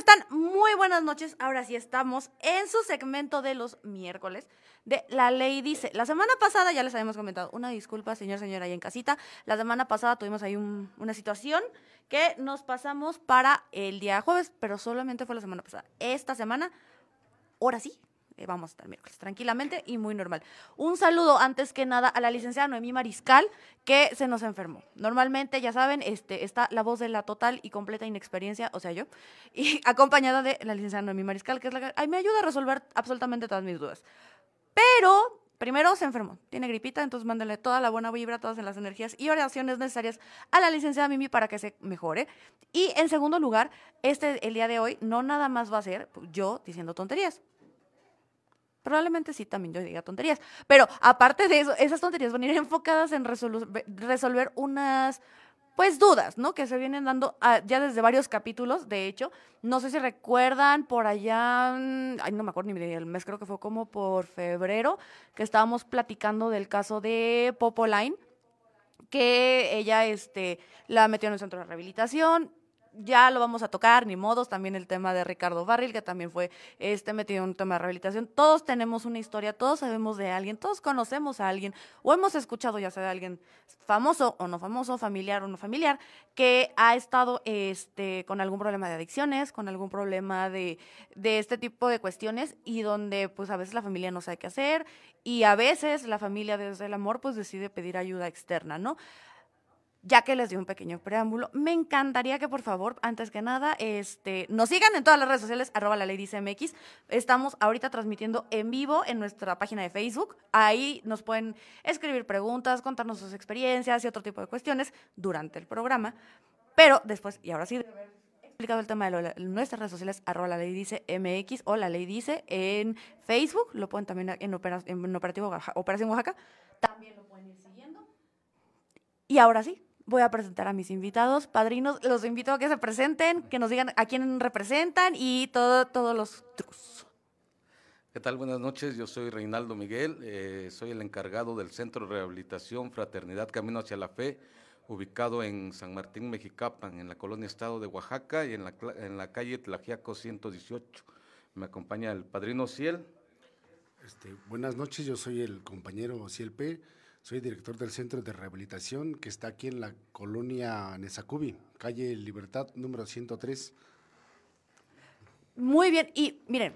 están? Muy buenas noches. Ahora sí estamos en su segmento de los miércoles de La Ley Dice. La semana pasada ya les habíamos comentado, una disculpa, señor, señora, ahí en casita. La semana pasada tuvimos ahí una situación que nos pasamos para el día jueves, pero solamente fue la semana pasada. Esta semana, ahora sí, eh, vamos a estar miércoles, tranquilamente y muy normal. Un saludo antes que nada a la licenciada Noemí Mariscal, que se nos enfermó. Normalmente, ya saben, este, está la voz de la total y completa inexperiencia, o sea, yo, y acompañada de la licenciada Noemí Mariscal, que es la que me ayuda a resolver absolutamente todas mis dudas. Pero Primero se enfermó, tiene gripita, entonces mándale toda la buena vibra, todas las energías y oraciones necesarias a la licenciada Mimi para que se mejore. Y en segundo lugar, este el día de hoy no nada más va a ser yo diciendo tonterías. Probablemente sí, también yo diga tonterías. Pero aparte de eso, esas tonterías van a ir enfocadas en resolver unas, pues, dudas, ¿no? Que se vienen dando ah, ya desde varios capítulos, de hecho. No sé si recuerdan por allá, mm, ay, no me acuerdo ni el mes, creo que fue como por febrero, que estábamos platicando del caso de Popoline que ella este, la metió en el centro de rehabilitación, ya lo vamos a tocar, ni modos, también el tema de Ricardo Barril, que también fue este metido en un tema de rehabilitación. Todos tenemos una historia, todos sabemos de alguien, todos conocemos a alguien, o hemos escuchado ya sea de alguien famoso o no famoso, familiar o no familiar, que ha estado este, con algún problema de adicciones, con algún problema de, de este tipo de cuestiones, y donde pues a veces la familia no sabe qué hacer, y a veces la familia desde el amor pues decide pedir ayuda externa, ¿no? Ya que les di un pequeño preámbulo, me encantaría que por favor, antes que nada, este, nos sigan en todas las redes sociales, arroba la ley MX. Estamos ahorita transmitiendo en vivo en nuestra página de Facebook. Ahí nos pueden escribir preguntas, contarnos sus experiencias y otro tipo de cuestiones durante el programa. Pero después, y ahora sí, explicado el tema de nuestras redes sociales, arroba la ley dice MX o la ley dice en Facebook, lo pueden también en, en Operativo Operación Oaxaca, también lo pueden ir siguiendo. Y ahora sí, voy a presentar a mis invitados, padrinos. Los invito a que se presenten, que nos digan a quién representan y todo, todos los trucos. ¿Qué tal? Buenas noches. Yo soy Reinaldo Miguel. Eh, soy el encargado del Centro de Rehabilitación Fraternidad Camino hacia la Fe, ubicado en San Martín, Mexicapan, en la colonia Estado de Oaxaca y en la, en la calle Tlajiaco 118. Me acompaña el padrino Ciel. Este, buenas noches. Yo soy el compañero Ciel P soy director del Centro de Rehabilitación que está aquí en la colonia Nezacubi, calle Libertad número 103. Muy bien, y miren,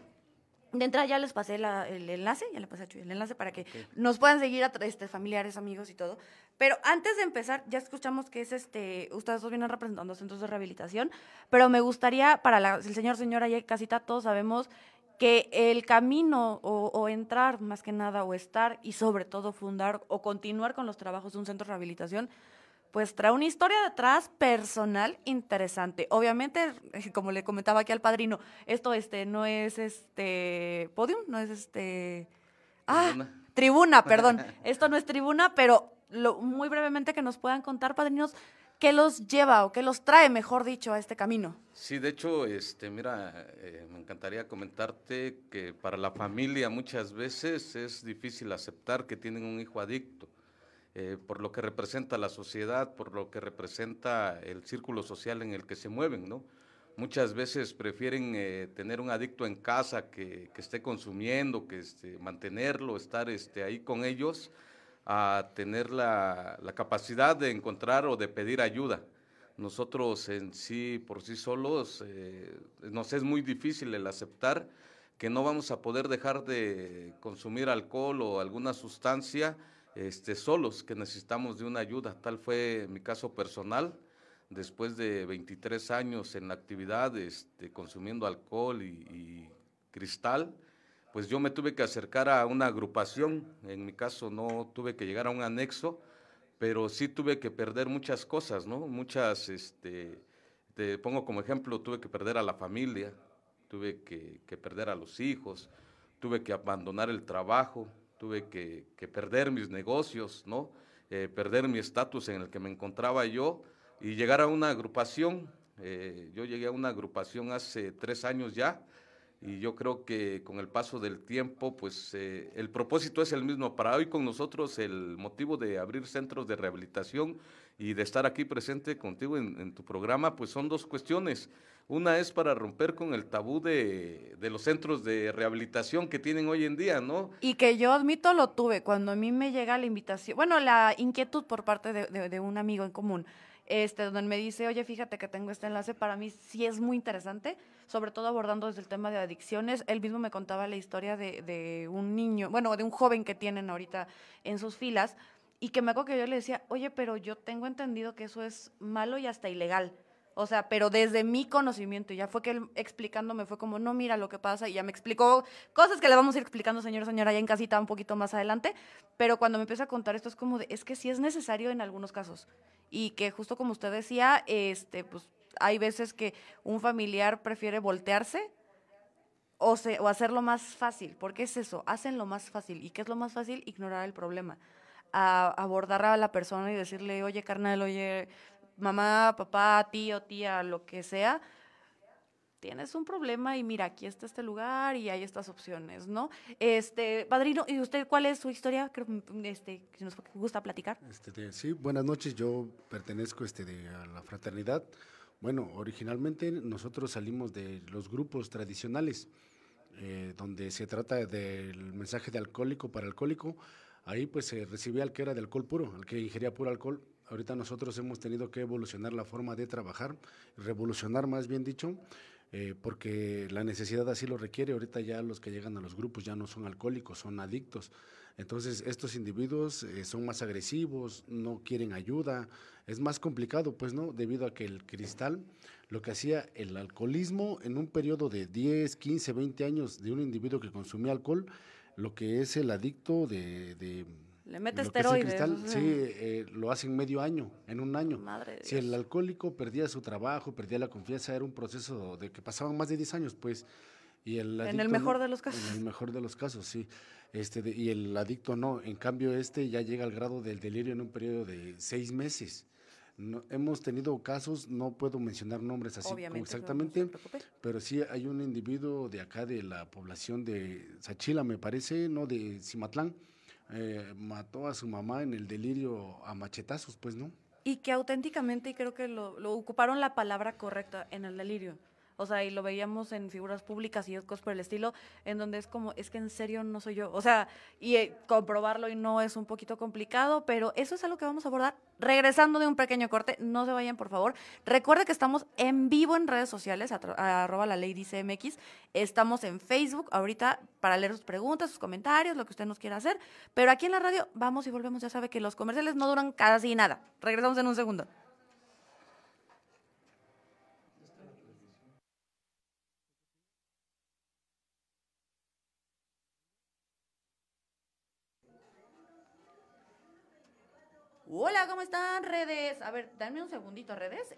de entrada ya les pasé el enlace, ya le pasé a Chuy el enlace para que nos puedan seguir a este, familiares, amigos y todo. Pero antes de empezar, ya escuchamos que es este, ustedes dos vienen representando centros de rehabilitación, pero me gustaría, para el señor, señora y casita, todos sabemos que el camino o, entrar más que nada o estar y sobre todo fundar o continuar con los trabajos de un centro de rehabilitación, pues trae una historia detrás personal interesante. Obviamente, como le comentaba aquí al padrino, esto este no es este podium, no es este ah, tribuna, tribuna perdón. esto no es tribuna, pero lo, muy brevemente que nos puedan contar, padrinos, ¿Qué los lleva o qué los trae, mejor dicho, a este camino? Sí, de hecho, este, mira, eh, me encantaría comentarte que para la familia muchas veces es difícil aceptar que tienen un hijo adicto, eh, por lo que representa la sociedad, por lo que representa el círculo social en el que se mueven, ¿no? Muchas veces prefieren eh, tener un adicto en casa que, que esté consumiendo, que este, mantenerlo, estar este, ahí con ellos, a tener la, capacidad de encontrar o de pedir ayuda. Nosotros en sí, por sí solos, eh, nos es muy difícil el aceptar que no vamos a poder dejar de consumir alcohol o alguna sustancia este, solos, que necesitamos de una ayuda. Tal fue mi caso personal, después de 23 años en la actividad, este, consumiendo alcohol y cristal, pues yo me tuve que acercar a una agrupación, en mi caso no tuve que llegar a un anexo, pero sí tuve que perder muchas cosas, ¿no? Muchas, este, te pongo como ejemplo, tuve que perder a la familia, tuve que, perder a los hijos, tuve que abandonar el trabajo, tuve que, perder mis negocios, ¿no? Eh, perder mi estatus en el que me encontraba yo y llegar a una agrupación. Eh, yo llegué a una agrupación hace tres años ya, y yo creo que con el paso del tiempo, pues eh, el propósito es el mismo. Para hoy con nosotros el motivo de abrir centros de rehabilitación y de estar aquí presente contigo en, tu programa, pues son dos cuestiones. Una es para romper con el tabú de, de, los centros de rehabilitación que tienen hoy en día, ¿no? Y que yo admito lo tuve cuando a mí me llega la invitación, bueno, la inquietud por parte de, de, de un amigo en común, este, donde me dice, oye, fíjate que tengo este enlace, para mí sí es muy interesante, sobre todo abordando desde el tema de adicciones. Él mismo me contaba la historia de, de un niño, bueno, de un joven que tienen ahorita en sus filas, y que me acuerdo que yo le decía, oye, pero yo tengo entendido que eso es malo y hasta ilegal. O sea, pero desde mi conocimiento, ya fue que él explicándome fue como, no, mira lo que pasa, y ya me explicó cosas que le vamos a ir explicando, señor, señora, ya en casita un poquito más adelante, pero cuando me empieza a contar esto es como de, es que sí es necesario en algunos casos, y que justo como usted decía, este, pues hay veces que un familiar prefiere voltearse o, se, o hacerlo más fácil, porque es eso, hacen lo más fácil, ¿y qué es lo más fácil? Ignorar el problema. Abordar a la persona y decirle, oye, carnal, oye, mamá, papá, tío, tía, lo que sea, tienes un problema y mira, aquí está este lugar y hay estas opciones, ¿no? Este, padrino, ¿y usted cuál es su historia? Creo, este, nos gusta platicar. Este, sí, buenas noches, yo pertenezco este, de, a la fraternidad. Bueno, originalmente nosotros salimos de los grupos tradicionales, eh, donde se trata del mensaje de alcohólico para alcohólico. Ahí pues se recibía al que era de alcohol puro, al que ingería puro alcohol, Ahorita nosotros hemos tenido que evolucionar la forma de trabajar, revolucionar más bien dicho, eh, porque la necesidad así lo requiere. Ahorita ya los que llegan a los grupos ya no son alcohólicos, son adictos. Entonces estos individuos eh, son más agresivos, no quieren ayuda, es más complicado, pues no, debido a que el cristal, lo que hacía el alcoholismo en un periodo de 10, 15, 20 años de un individuo que consumía alcohol, lo que es el adicto de, de le mete esteroides. Cristal, sí, eh, lo hace en medio año, en un año. Madre si el alcohólico perdía su trabajo, perdía la confianza, era un proceso de que pasaban más de 10 años, pues. Y el en el mejor de los casos. En el mejor de los casos, sí. Este, de, y el adicto no. En cambio, este ya llega al grado del delirio en un periodo de seis meses. No, hemos tenido casos, no puedo mencionar nombres así como exactamente, no pero sí hay un individuo de acá de la población de Sachila, me parece, no de Cimatlán, eh, mató a su mamá en el delirio a machetazos, pues, ¿no? Y que auténticamente, y creo que lo, lo ocuparon la palabra correcta en el delirio. O sea, y lo veíamos en figuras públicas y cosas por el estilo, en donde es como, es que en serio no soy yo. O sea, y eh, comprobarlo y no es un poquito complicado, pero eso es algo que vamos a abordar regresando de un pequeño corte. No se vayan, por favor. Recuerde que estamos en vivo en redes sociales, a, arroba la ley dice. Estamos en Facebook ahorita para leer sus preguntas, sus comentarios, lo que usted nos quiera hacer. Pero aquí en la radio vamos y volvemos. Ya sabe que los comerciales no duran casi nada. Regresamos en un segundo. Hola, ¿cómo están, redes? A ver, dame un segundito, redes.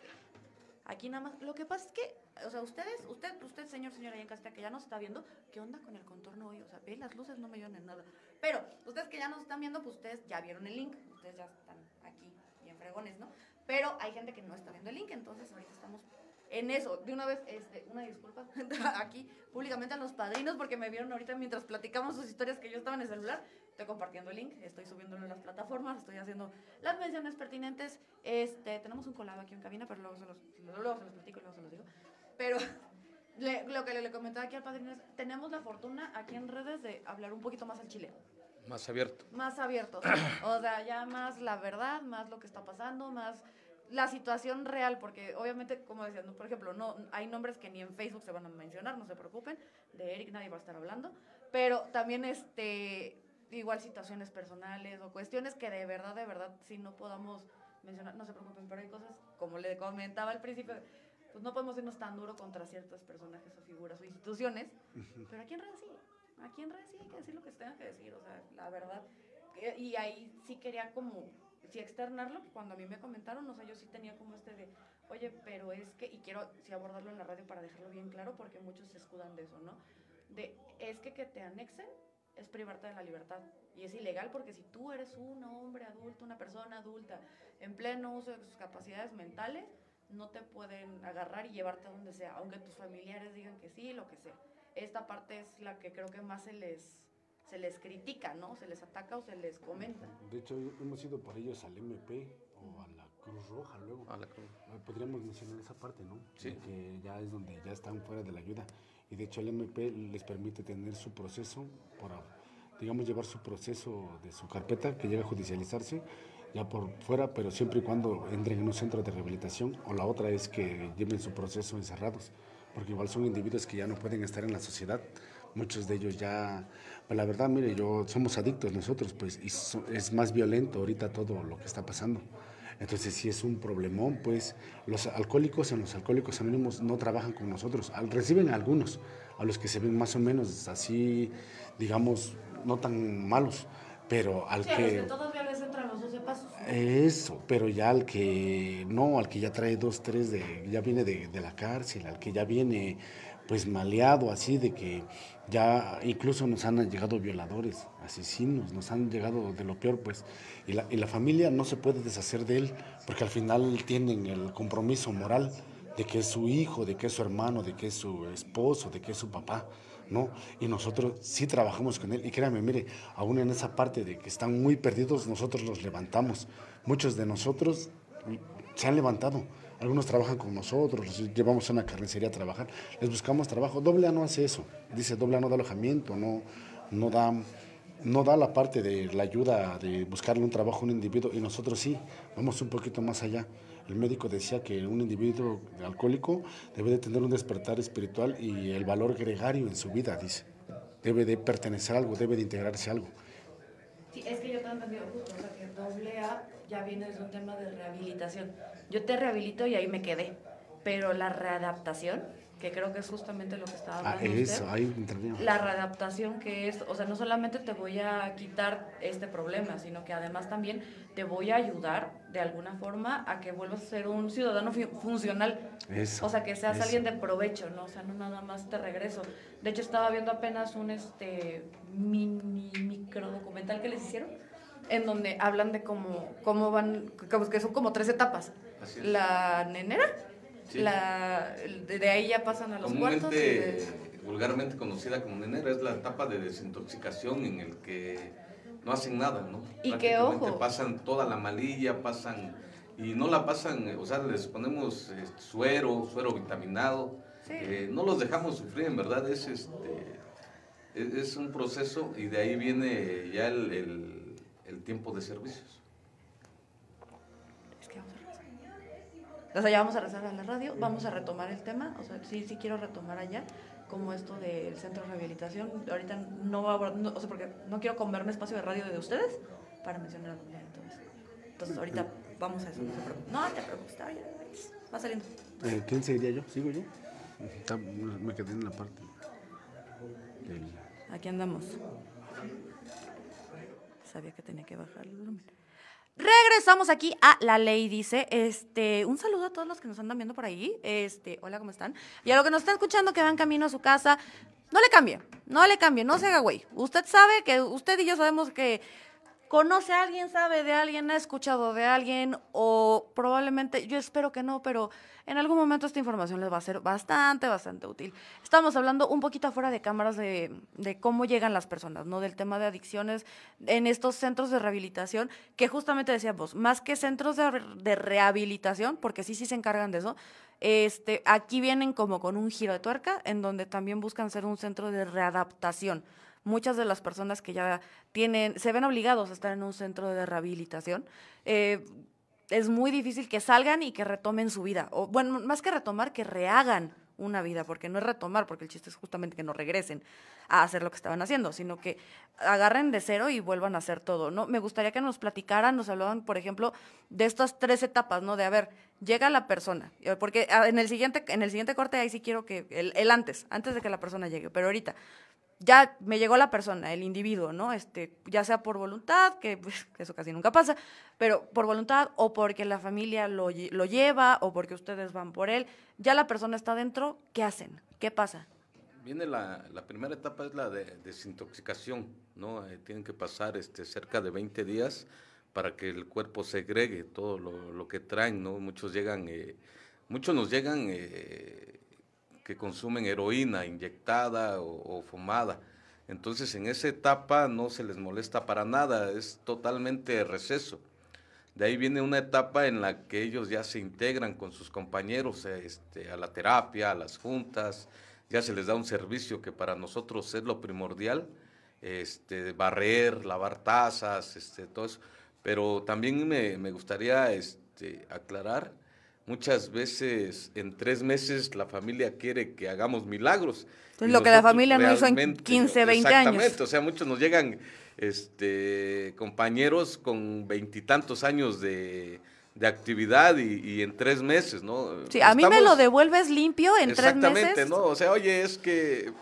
Aquí nada más. Lo que pasa es que, o sea, ustedes, usted, usted, señor, señora, ahí en casita, que ya nos está viendo, ¿qué onda con el contorno hoy? O sea, ve, las luces no me ayudan en nada. Pero, ustedes que ya nos están viendo, pues ustedes ya vieron el link. Ustedes ya están aquí, bien fregones, ¿no? Pero hay gente que no está viendo el link, entonces ahorita estamos en eso. De una vez, este, una disculpa aquí públicamente a los padrinos porque me vieron ahorita mientras platicamos sus historias que yo estaba en el celular estoy compartiendo el link, estoy subiéndolo en las plataformas, estoy haciendo las menciones pertinentes. Este, tenemos un colado aquí en cabina, pero luego se los, luego se los platico y luego se los digo. Pero le, lo que le, le, comentaba aquí al padrino es, tenemos la fortuna aquí en redes de hablar un poquito más al chile. Más abierto. Más abierto. o sea, ya más la verdad, más lo que está pasando, más la situación real, porque obviamente, como decía, por ejemplo, no hay nombres que ni en Facebook se van a mencionar, no se preocupen, de Eric nadie va a estar hablando, pero también este igual situaciones personales o cuestiones que de verdad, de verdad, si no podamos mencionar, no se preocupen, pero hay cosas, como le comentaba al principio, pues no podemos irnos tan duro contra ciertos personajes o figuras o instituciones, pero aquí en redes sí, aquí en redes sí hay que decir lo que se tenga que decir, o sea, la verdad, y ahí sí quería como, sí externarlo, cuando a mí me comentaron, o sea, yo sí tenía como este de, oye, pero es que, y quiero sí abordarlo en la radio para dejarlo bien claro, porque muchos se escudan de eso, ¿no? De, es que que te anexen es privarte de la libertad. Y es ilegal porque si tú eres un hombre adulto, una persona adulta, en pleno uso de tus capacidades mentales, no te pueden agarrar y llevarte a donde sea, aunque tus familiares digan que sí, lo que sea. Esta parte es la que creo que más se les, se les critica, ¿no? Se les ataca o se les comenta. De hecho, hemos ido por ellos al MP o a la Cruz Roja luego. Ah, la Cruz. Podríamos mencionar esa parte, ¿no? Sí. De Que ya es donde ya están fuera de la ayuda. Y de hecho el MP les permite tener su proceso, por, digamos, llevar su proceso de su carpeta que llega a judicializarse ya por fuera, pero siempre y cuando entren en un centro de rehabilitación. O la otra es que lleven su proceso encerrados, porque igual son individuos que ya no pueden estar en la sociedad. Muchos de ellos ya, pues la verdad, mire, yo somos adictos nosotros, pues, y so- es más violento ahorita todo lo que está pasando. Entonces sí es un problemón, pues los alcohólicos en los alcohólicos anónimos no trabajan con nosotros, al- reciben a algunos, a los que se ven más o menos así, digamos, no tan malos, pero al Sí, a los que... que todavía les entran los 12 pasos. Eso, pero ya al que no, al que ya trae dos, tres, de, ya viene de, de la cárcel, al que ya viene pues maleado así, de que ya incluso nos han llegado violadores, asesinos, nos han llegado de lo peor pues, y la, y la familia no se puede deshacer de él, porque al final tienen el compromiso moral de que es su hijo, de que es su hermano, de que es su esposo, de que es su papá. ¿no? Y nosotros sí trabajamos con él. Y créanme, mire, aún en esa parte de que están muy perdidos, nosotros los levantamos. Muchos de nosotros se han levantado. Algunos trabajan con nosotros, los llevamos a una carnicería a trabajar, les buscamos trabajo. Doble A no hace eso. Dice, doble A no da alojamiento, no, no, da, no da la parte de la ayuda de buscarle un trabajo a un individuo y nosotros sí, vamos un poquito más allá. El médico decía que un individuo alcohólico debe de tener un despertar espiritual y el valor gregario en su vida, dice. Debe de pertenecer a algo, debe de integrarse a algo. Sí, es que yo te he entendido justo, o sea, que doble A ya viene de un tema de rehabilitación. Yo te rehabilito y ahí me quedé, pero la readaptación, que creo que es justamente lo que estaba Ah, hablando eso, usted, ahí intervino. la readaptación que es, o sea, no solamente te voy a quitar este problema, sino que además también te voy a ayudar de alguna forma a que vuelvas a ser un ciudadano fu- funcional. Eso, O sea, que seas eso. alguien de provecho, ¿no? O sea, no nada más te regreso. De hecho, estaba viendo apenas un este mini micro documental que les hicieron, en donde hablan de cómo, cómo van, que son como tres etapas. Así es. La nenera, Sí. la, de, ahí ya pasan a los cuartos. y de- vulgarmente conocida como nenera, es la etapa de desintoxicación en el que no hacen nada, ¿no? Y que, ojo. pasan toda la malilla, pasan, y no la pasan, o sea, les ponemos eh, suero, suero vitaminado, Sí. eh, no los dejamos sufrir, en verdad, es este, es, es un proceso y de ahí viene ya el, el- el tiempo de servicios. O sea, ya vamos a regresar a la radio, vamos a retomar el tema. O sea, sí, sí quiero retomar allá, como esto del centro de rehabilitación. Ahorita no va no, o sea, porque no quiero comerme espacio de radio de ustedes para mencionar a Dulce, entonces. Entonces, ahorita vamos a eso, no se. No te preocupes, está bien, va saliendo. Eh, ¿Quién seguiría yo? ¿Sigo yo? Está- me quedé en la parte del... Aquí andamos. Sabía que tenía que bajar el volumen. Regresamos aquí a La Ley Dice. Este, un saludo a todos los que nos andan viendo por ahí. Este, hola, ¿cómo están? Y a los que nos están escuchando que van camino a su casa, no le cambie, no le cambie, no se haga güey. Usted sabe que usted y yo sabemos que conoce a alguien, sabe de alguien, ha escuchado de alguien o probablemente, yo espero que no, pero en algún momento esta información les va a ser bastante, bastante útil. Estamos hablando un poquito afuera de cámaras de, cómo llegan las personas, ¿no? Del tema de adicciones en estos centros de rehabilitación, que justamente decíamos, más que centros de, de rehabilitación, porque sí, sí se encargan de eso, este, aquí vienen como con un giro de tuerca, en donde también buscan ser un centro de readaptación muchas de las personas que ya tienen, se ven obligados a estar en un centro de rehabilitación, eh, es muy difícil que salgan y que retomen su vida. O, bueno, más que retomar, que rehagan una vida, porque no es retomar, porque el chiste es justamente que no regresen a hacer lo que estaban haciendo, sino que agarren de cero y vuelvan a hacer todo, ¿no? Me gustaría que nos platicaran, nos hablaban, por ejemplo, de estas tres etapas, ¿no? De, a ver, llega la persona, eh, porque ah, en el siguiente, en el siguiente corte ahí sí quiero que, el, el antes, antes de que la persona llegue, pero ahorita, ya me llegó la persona, el individuo, ¿no? Este, ya sea por voluntad, que pues, eso casi nunca pasa, pero por voluntad o porque la familia lo, lo lleva o porque ustedes van por él, ya la persona está dentro, ¿qué hacen? ¿Qué pasa? Viene la, la primera etapa es la de desintoxicación, ¿no? Eh, tienen que pasar este, cerca de 20 días para que el cuerpo segregue todo lo, lo que traen, ¿no? Muchos llegan, eh, muchos nos llegan eh, que consumen heroína inyectada o, o fumada. Entonces en esa etapa no se les molesta para nada, es totalmente receso. De ahí viene una etapa en la que ellos ya se integran con sus compañeros este, a la terapia, a las juntas, ya se les da un servicio que para nosotros es lo primordial, este, barrer, lavar tazas, este, todo eso. Pero también me, me gustaría este, aclarar, muchas veces en tres meses la familia quiere que hagamos milagros. Entonces, lo que la familia no hizo en 15, 20 años. Exactamente, o sea, muchos nos llegan este, compañeros con veintitantos años de, de actividad y, en tres meses, ¿no? Sí, a mí me lo devuelves limpio en tres meses. Exactamente, ¿no? O sea, oye, es que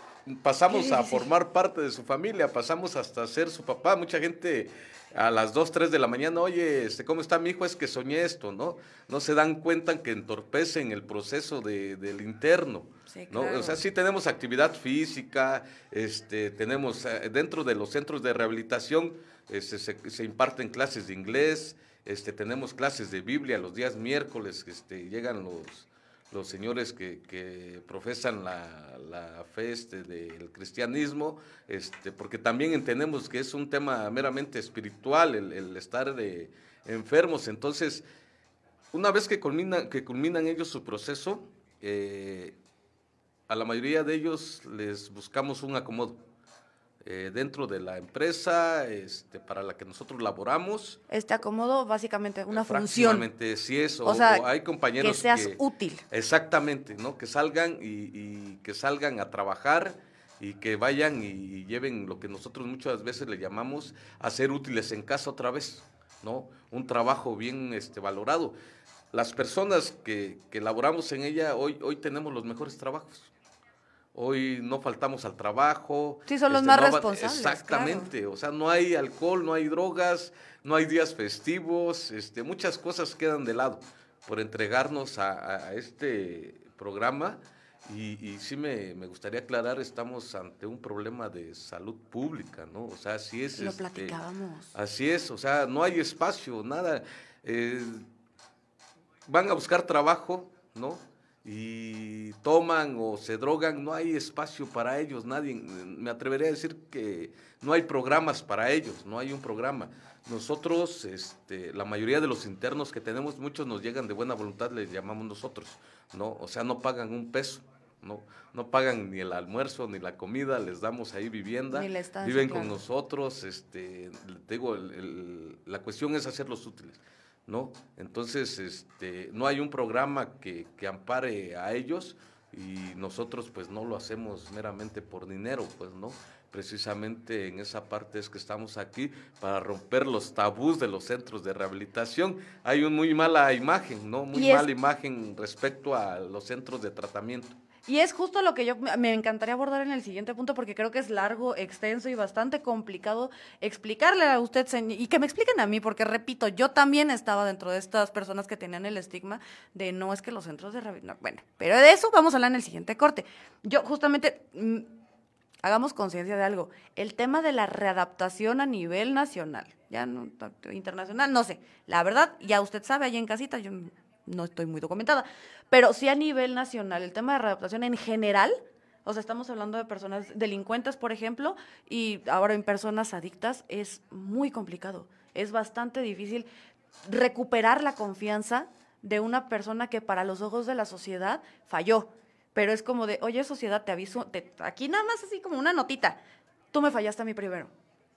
pasamos a formar parte de su familia, pasamos hasta ser su papá. Mucha gente a las 2, 3 de la mañana, oye, este, ¿cómo está mi hijo? Es que soñé esto, ¿no? No se dan cuenta que entorpecen el proceso de, del interno. ¿no? O sea, sí tenemos actividad física, este, tenemos eh, dentro de los centros de rehabilitación este, se, se, imparten clases de inglés, este, tenemos clases de Biblia los días miércoles, este, llegan los, los señores que, profesan la, fe este, del cristianismo, este, porque también entendemos que es un tema meramente espiritual el, estar de enfermos. Entonces, una vez que, culmina, que culminan ellos su proceso, eh, a la mayoría de ellos les buscamos un acomodo. Eh, dentro de la empresa este, para la que nosotros laboramos. Este acomodo, básicamente, una función. sí es. O, sea, hay compañeros que seas útil. Exactamente, ¿no? Que salgan y, que salgan a trabajar y que vayan y, lleven lo que nosotros muchas veces le llamamos a ser útiles en casa otra vez, ¿no? Un trabajo bien este, valorado. Las personas que, que laboramos en ella hoy, hoy tenemos los mejores trabajos hoy no faltamos al trabajo. Sí, son los este, más responsables. Exactamente, o sea, no hay alcohol, no hay drogas, no hay días festivos, este, muchas cosas quedan de lado por entregarnos a, este programa. Y, sí me, gustaría aclarar, estamos ante un problema de salud pública, ¿no? O sea, así es. Lo este, platicábamos. Así es, o sea, no hay espacio, nada. Eh, van a buscar trabajo, ¿no? Y toman o se drogan, no hay espacio para ellos, nadie, me atrevería a decir que no hay programas para ellos, no hay un programa. Nosotros, este, la mayoría de los internos que tenemos, muchos nos llegan de buena voluntad, les llamamos nosotros, ¿no? O sea, no pagan un peso, ¿no? No pagan ni el almuerzo ni la comida, les damos ahí vivienda, viven con nosotros, este, digo, la cuestión es hacerlos útiles. ¿No? Entonces, este, no hay un programa que, que, ampare a ellos y nosotros pues no lo hacemos meramente por dinero, pues, ¿no? Precisamente en esa parte es que estamos aquí para romper los tabús de los centros de rehabilitación. Hay una muy mala imagen, ¿no? Muy mala imagen respecto a los centros de tratamiento. Y es justo lo que yo me encantaría abordar en el siguiente punto porque creo que es largo, extenso y bastante complicado explicarle a usted y que me expliquen a mí porque repito, yo también estaba dentro de estas personas que tenían el estigma de no es que los centros de rehabilitación, bueno, pero de eso vamos a hablar en el siguiente corte. Yo justamente mm, hagamos conciencia de algo, el tema de la readaptación a nivel nacional, ya no internacional, no sé, la verdad, ya usted sabe, allá en casita yo no estoy muy documentada, pero sí a nivel nacional, el tema de readaptación en general, o sea, estamos hablando de personas delincuentes, por ejemplo, y ahora en personas adictas, es muy complicado. Es bastante difícil recuperar la confianza de una persona que para los ojos de la sociedad falló. Pero es como de, oye, sociedad, te aviso, aquí nada más así como una notita, tú me fallaste a mí primero.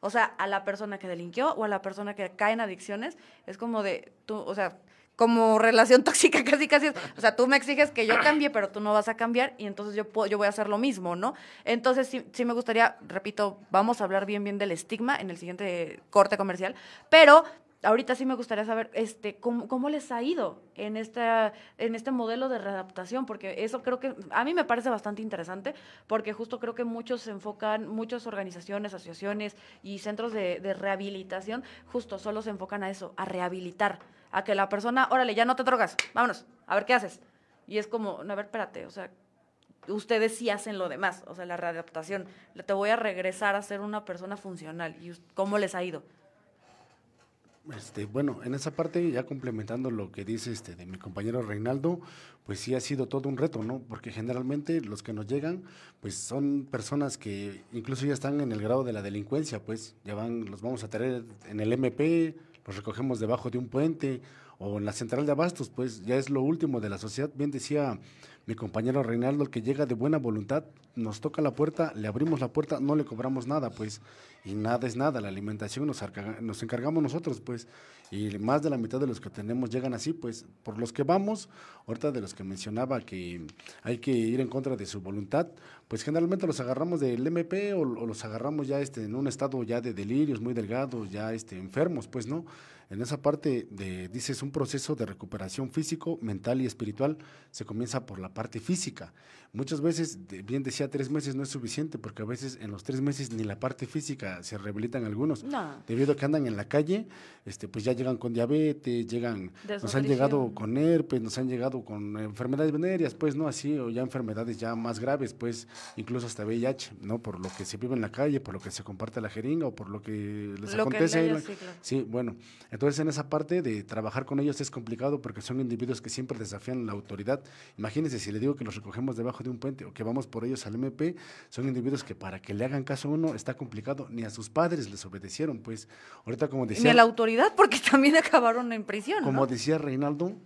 O sea, a la persona que delinquió o a la persona que cae en adicciones, es como de, tú, o sea, como relación tóxica casi casi o sea, tú me exiges que yo cambie, pero tú no vas a cambiar y entonces yo puedo, yo voy a hacer lo mismo, ¿no? Entonces sí, sí me gustaría, repito, vamos a hablar bien bien del estigma en el siguiente corte comercial, pero ahorita sí me gustaría saber este cómo, cómo les ha ido en esta en este modelo de readaptación porque eso creo que a mí me parece bastante interesante porque justo creo que muchos se enfocan muchas organizaciones asociaciones y centros de, de rehabilitación justo solo se enfocan a eso a rehabilitar a que la persona, órale, ya no te drogas, vámonos, a ver qué haces. Y es como, no, a ver, espérate, o sea, ustedes sí hacen lo demás, o sea, la readaptación. Te voy a regresar a ser una persona funcional. ¿Y cómo les ha ido? Este, bueno, en esa parte, ya complementando lo que dice este de mi compañero Reinaldo, pues sí ha sido todo un reto, ¿no? Porque generalmente los que nos llegan, pues son personas que incluso ya están en el grado de la delincuencia, pues ya van, los vamos a tener en el MP, los recogemos debajo de un puente o en la central de abastos, pues ya es lo último de la sociedad. Bien decía mi compañero Reinaldo, que llega de buena voluntad, nos toca la puerta, le abrimos la puerta, no le cobramos nada, pues, y nada es nada, la alimentación nos, nos encargamos nosotros, pues, y más de la mitad de los que tenemos llegan así, pues, por los que vamos, ahorita de los que mencionaba que hay que ir en contra de su voluntad, pues generalmente los agarramos del MP o, o los agarramos ya este, en un estado ya de delirios muy delgados, ya este, enfermos, pues, ¿no? En esa parte de, dices, un proceso de recuperación físico, mental y espiritual se comienza por la parte física. Muchas veces, bien decía, tres meses no es suficiente porque a veces en los tres meses ni la parte física se rehabilitan algunos. Debido a que andan en la calle, este, pues ya llegan con diabetes, llegan, nos han llegado con herpes, nos han llegado con enfermedades venéreas, pues, ¿no? Así, o ya enfermedades ya más graves, pues, incluso hasta VIH, ¿no? Por lo que se vive en la calle, por lo que se comparte la jeringa o por lo que les acontece. sí, bueno. Entonces, en esa parte de trabajar con ellos es complicado porque son individuos que siempre desafían la autoridad. Imagínense si le digo que los recogemos debajo de un puente o que vamos por ellos al MP, son individuos que para que le hagan caso a uno está complicado. Ni a sus padres les obedecieron, pues. Ahorita, como decía. Ni a la autoridad, porque también acabaron en prisión. Como decía Reinaldo,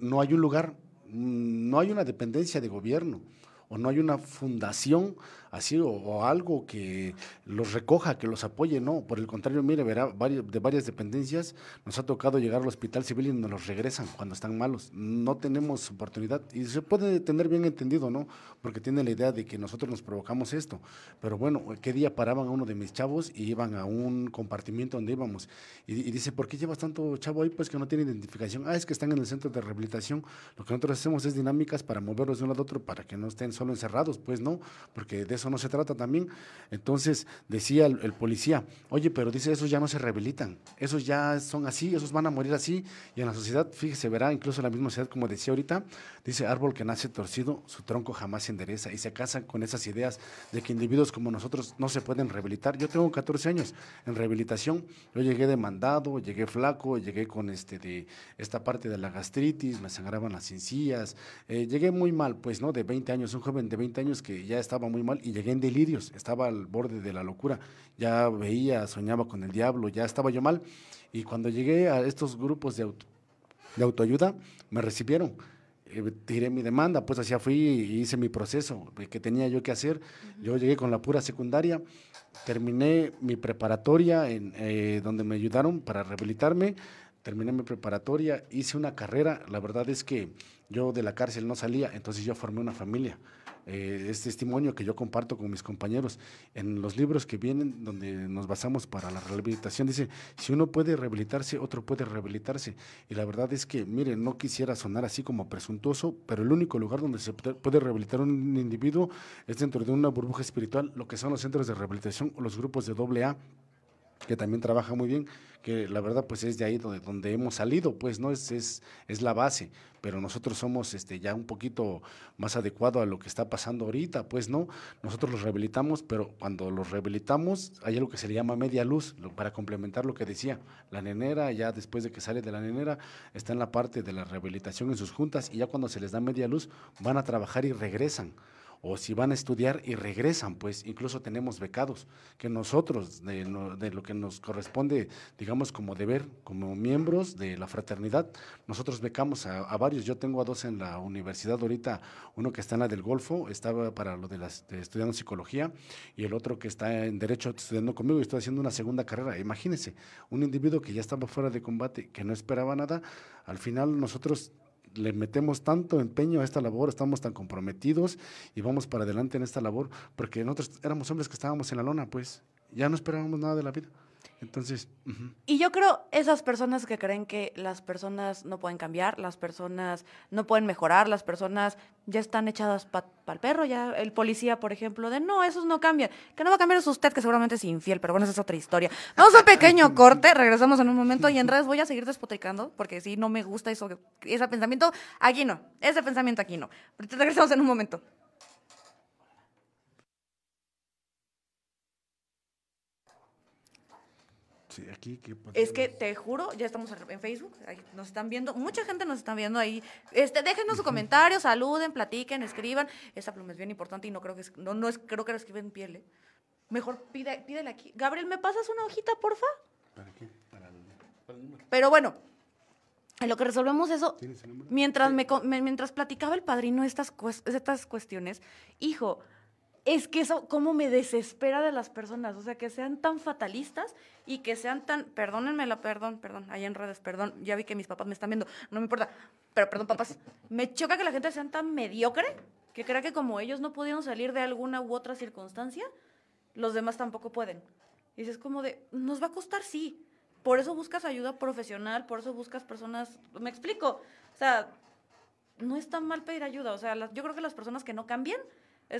no hay un lugar, mm, no hay una dependencia de gobierno o no hay una fundación así o, algo que los recoja, que los apoye, no. Por el contrario, mire, verá, de varias dependencias nos ha tocado llegar al hospital civil y nos los regresan cuando están malos. No tenemos oportunidad y se puede tener bien entendido, ¿no? Porque tiene la idea de que nosotros nos provocamos esto. Pero bueno, ¿qué día paraban a uno de mis chavos y iban a un compartimiento donde íbamos? Y, y dice, ¿por qué llevas tanto chavo ahí? Pues que no tiene identificación. Ah, es que están en el centro de rehabilitación. Lo que nosotros hacemos es dinámicas para moverlos de un lado a otro para que no estén solo encerrados, pues no, porque de eso no se trata también. Entonces decía el, policía, oye, pero dice, esos ya no se rehabilitan, esos ya son así, esos van a morir así. Y en la sociedad, fíjese, verá, incluso en la misma sociedad, como decía ahorita, dice, árbol que nace torcido, su tronco jamás se endereza. Y se casan con esas ideas de que individuos como nosotros no se pueden rehabilitar. Yo tengo 14 años en rehabilitación, yo llegué demandado, llegué flaco, llegué con este de esta parte de la gastritis, me sangraban las encías, eh, llegué muy mal, pues, ¿no? De 20 años, un joven de 20 años que ya estaba muy mal y llegué en delirios, estaba al borde de la locura, ya veía, soñaba con el diablo, ya estaba yo mal. Y cuando llegué a estos grupos de, de autoayuda, me recibieron. Eh, tiré mi demanda, pues así fui y hice mi proceso que tenía yo que hacer. Yo llegué con la pura secundaria, terminé mi preparatoria en, eh, donde me ayudaron para rehabilitarme, terminé mi preparatoria, hice una carrera, la verdad es que yo de la cárcel no salía, entonces yo formé una familia eh, es testimonio que yo comparto con mis compañeros. En los libros que vienen, donde nos basamos para la rehabilitación, dice, si uno puede rehabilitarse, otro puede rehabilitarse. Y la verdad es que, miren, no quisiera sonar así como presuntuoso, pero el único lugar donde se puede rehabilitar un individuo es dentro de una burbuja espiritual, lo que son los centros de rehabilitación o los grupos de doble A que también trabaja muy bien, que la verdad pues es de ahí donde, donde hemos salido, pues no es, es, es la base, pero nosotros somos este, ya un poquito más adecuado a lo que está pasando ahorita, pues no, nosotros los rehabilitamos, pero cuando los rehabilitamos hay algo que se le llama media luz, para complementar lo que decía, la nenera ya después de que sale de la nenera está en la parte de la rehabilitación en sus juntas y ya cuando se les da media luz van a trabajar y regresan o si van a estudiar y regresan, pues incluso tenemos becados, que nosotros, de, lo que nos corresponde, digamos, como deber, como miembros de la fraternidad, nosotros becamos a, varios. Yo tengo a dos en la universidad ahorita, uno que está en la del Golfo, estaba para lo de, las, estudiando psicología, y el otro que está en Derecho estudiando conmigo y estoy haciendo una segunda carrera. Imagínense, un individuo que ya estaba fuera de combate, que no esperaba nada, al final nosotros le metemos tanto empeño a esta labor, estamos tan comprometidos y vamos para adelante en esta labor, porque nosotros éramos hombres que estábamos en la lona, pues ya no esperábamos nada de la vida. Entonces. Y yo creo esas personas que creen que las personas no pueden cambiar, las personas no pueden mejorar, las personas ya están echadas para el perro, ya el policía, por ejemplo, de no, esos no cambian. Que no va a cambiar es usted, que seguramente es infiel, pero bueno, esa es otra historia. Vamos a un pequeño corte, regresamos en un momento y en redes voy a seguir despotricando, porque si no me gusta eso, ese pensamiento, aquí no, ese pensamiento aquí no. Regresamos en un momento. Es que te juro, ya estamos en Facebook, nos están viendo, mucha gente nos está viendo ahí. Este, déjenos su comentario, saluden, platiquen, escriban. Esta pluma es bien importante y no creo que no, no es, creo que la escriben en piel. ¿eh? Mejor pide, pídele aquí. Gabriel, ¿me pasas una hojita, porfa? ¿Para qué? Para Pero bueno, en lo que resolvemos eso, mientras, me, mientras platicaba el padrino estas, estas cuestiones, hijo, es que eso, cómo me desespera de las personas, o sea, que sean tan fatalistas y que sean tan, perdónenme la, perdón, perdón, ahí en redes, perdón, ya vi que mis papás me están viendo, no me importa, pero perdón, papás, me choca que la gente sea tan mediocre que crea que como ellos no pudieron salir de alguna u otra circunstancia, los demás tampoco pueden. Y dices como de, nos va a costar, sí. Por eso buscas ayuda profesional, por eso buscas personas, me explico, o sea, no es tan mal pedir ayuda, o sea, yo creo que las personas que no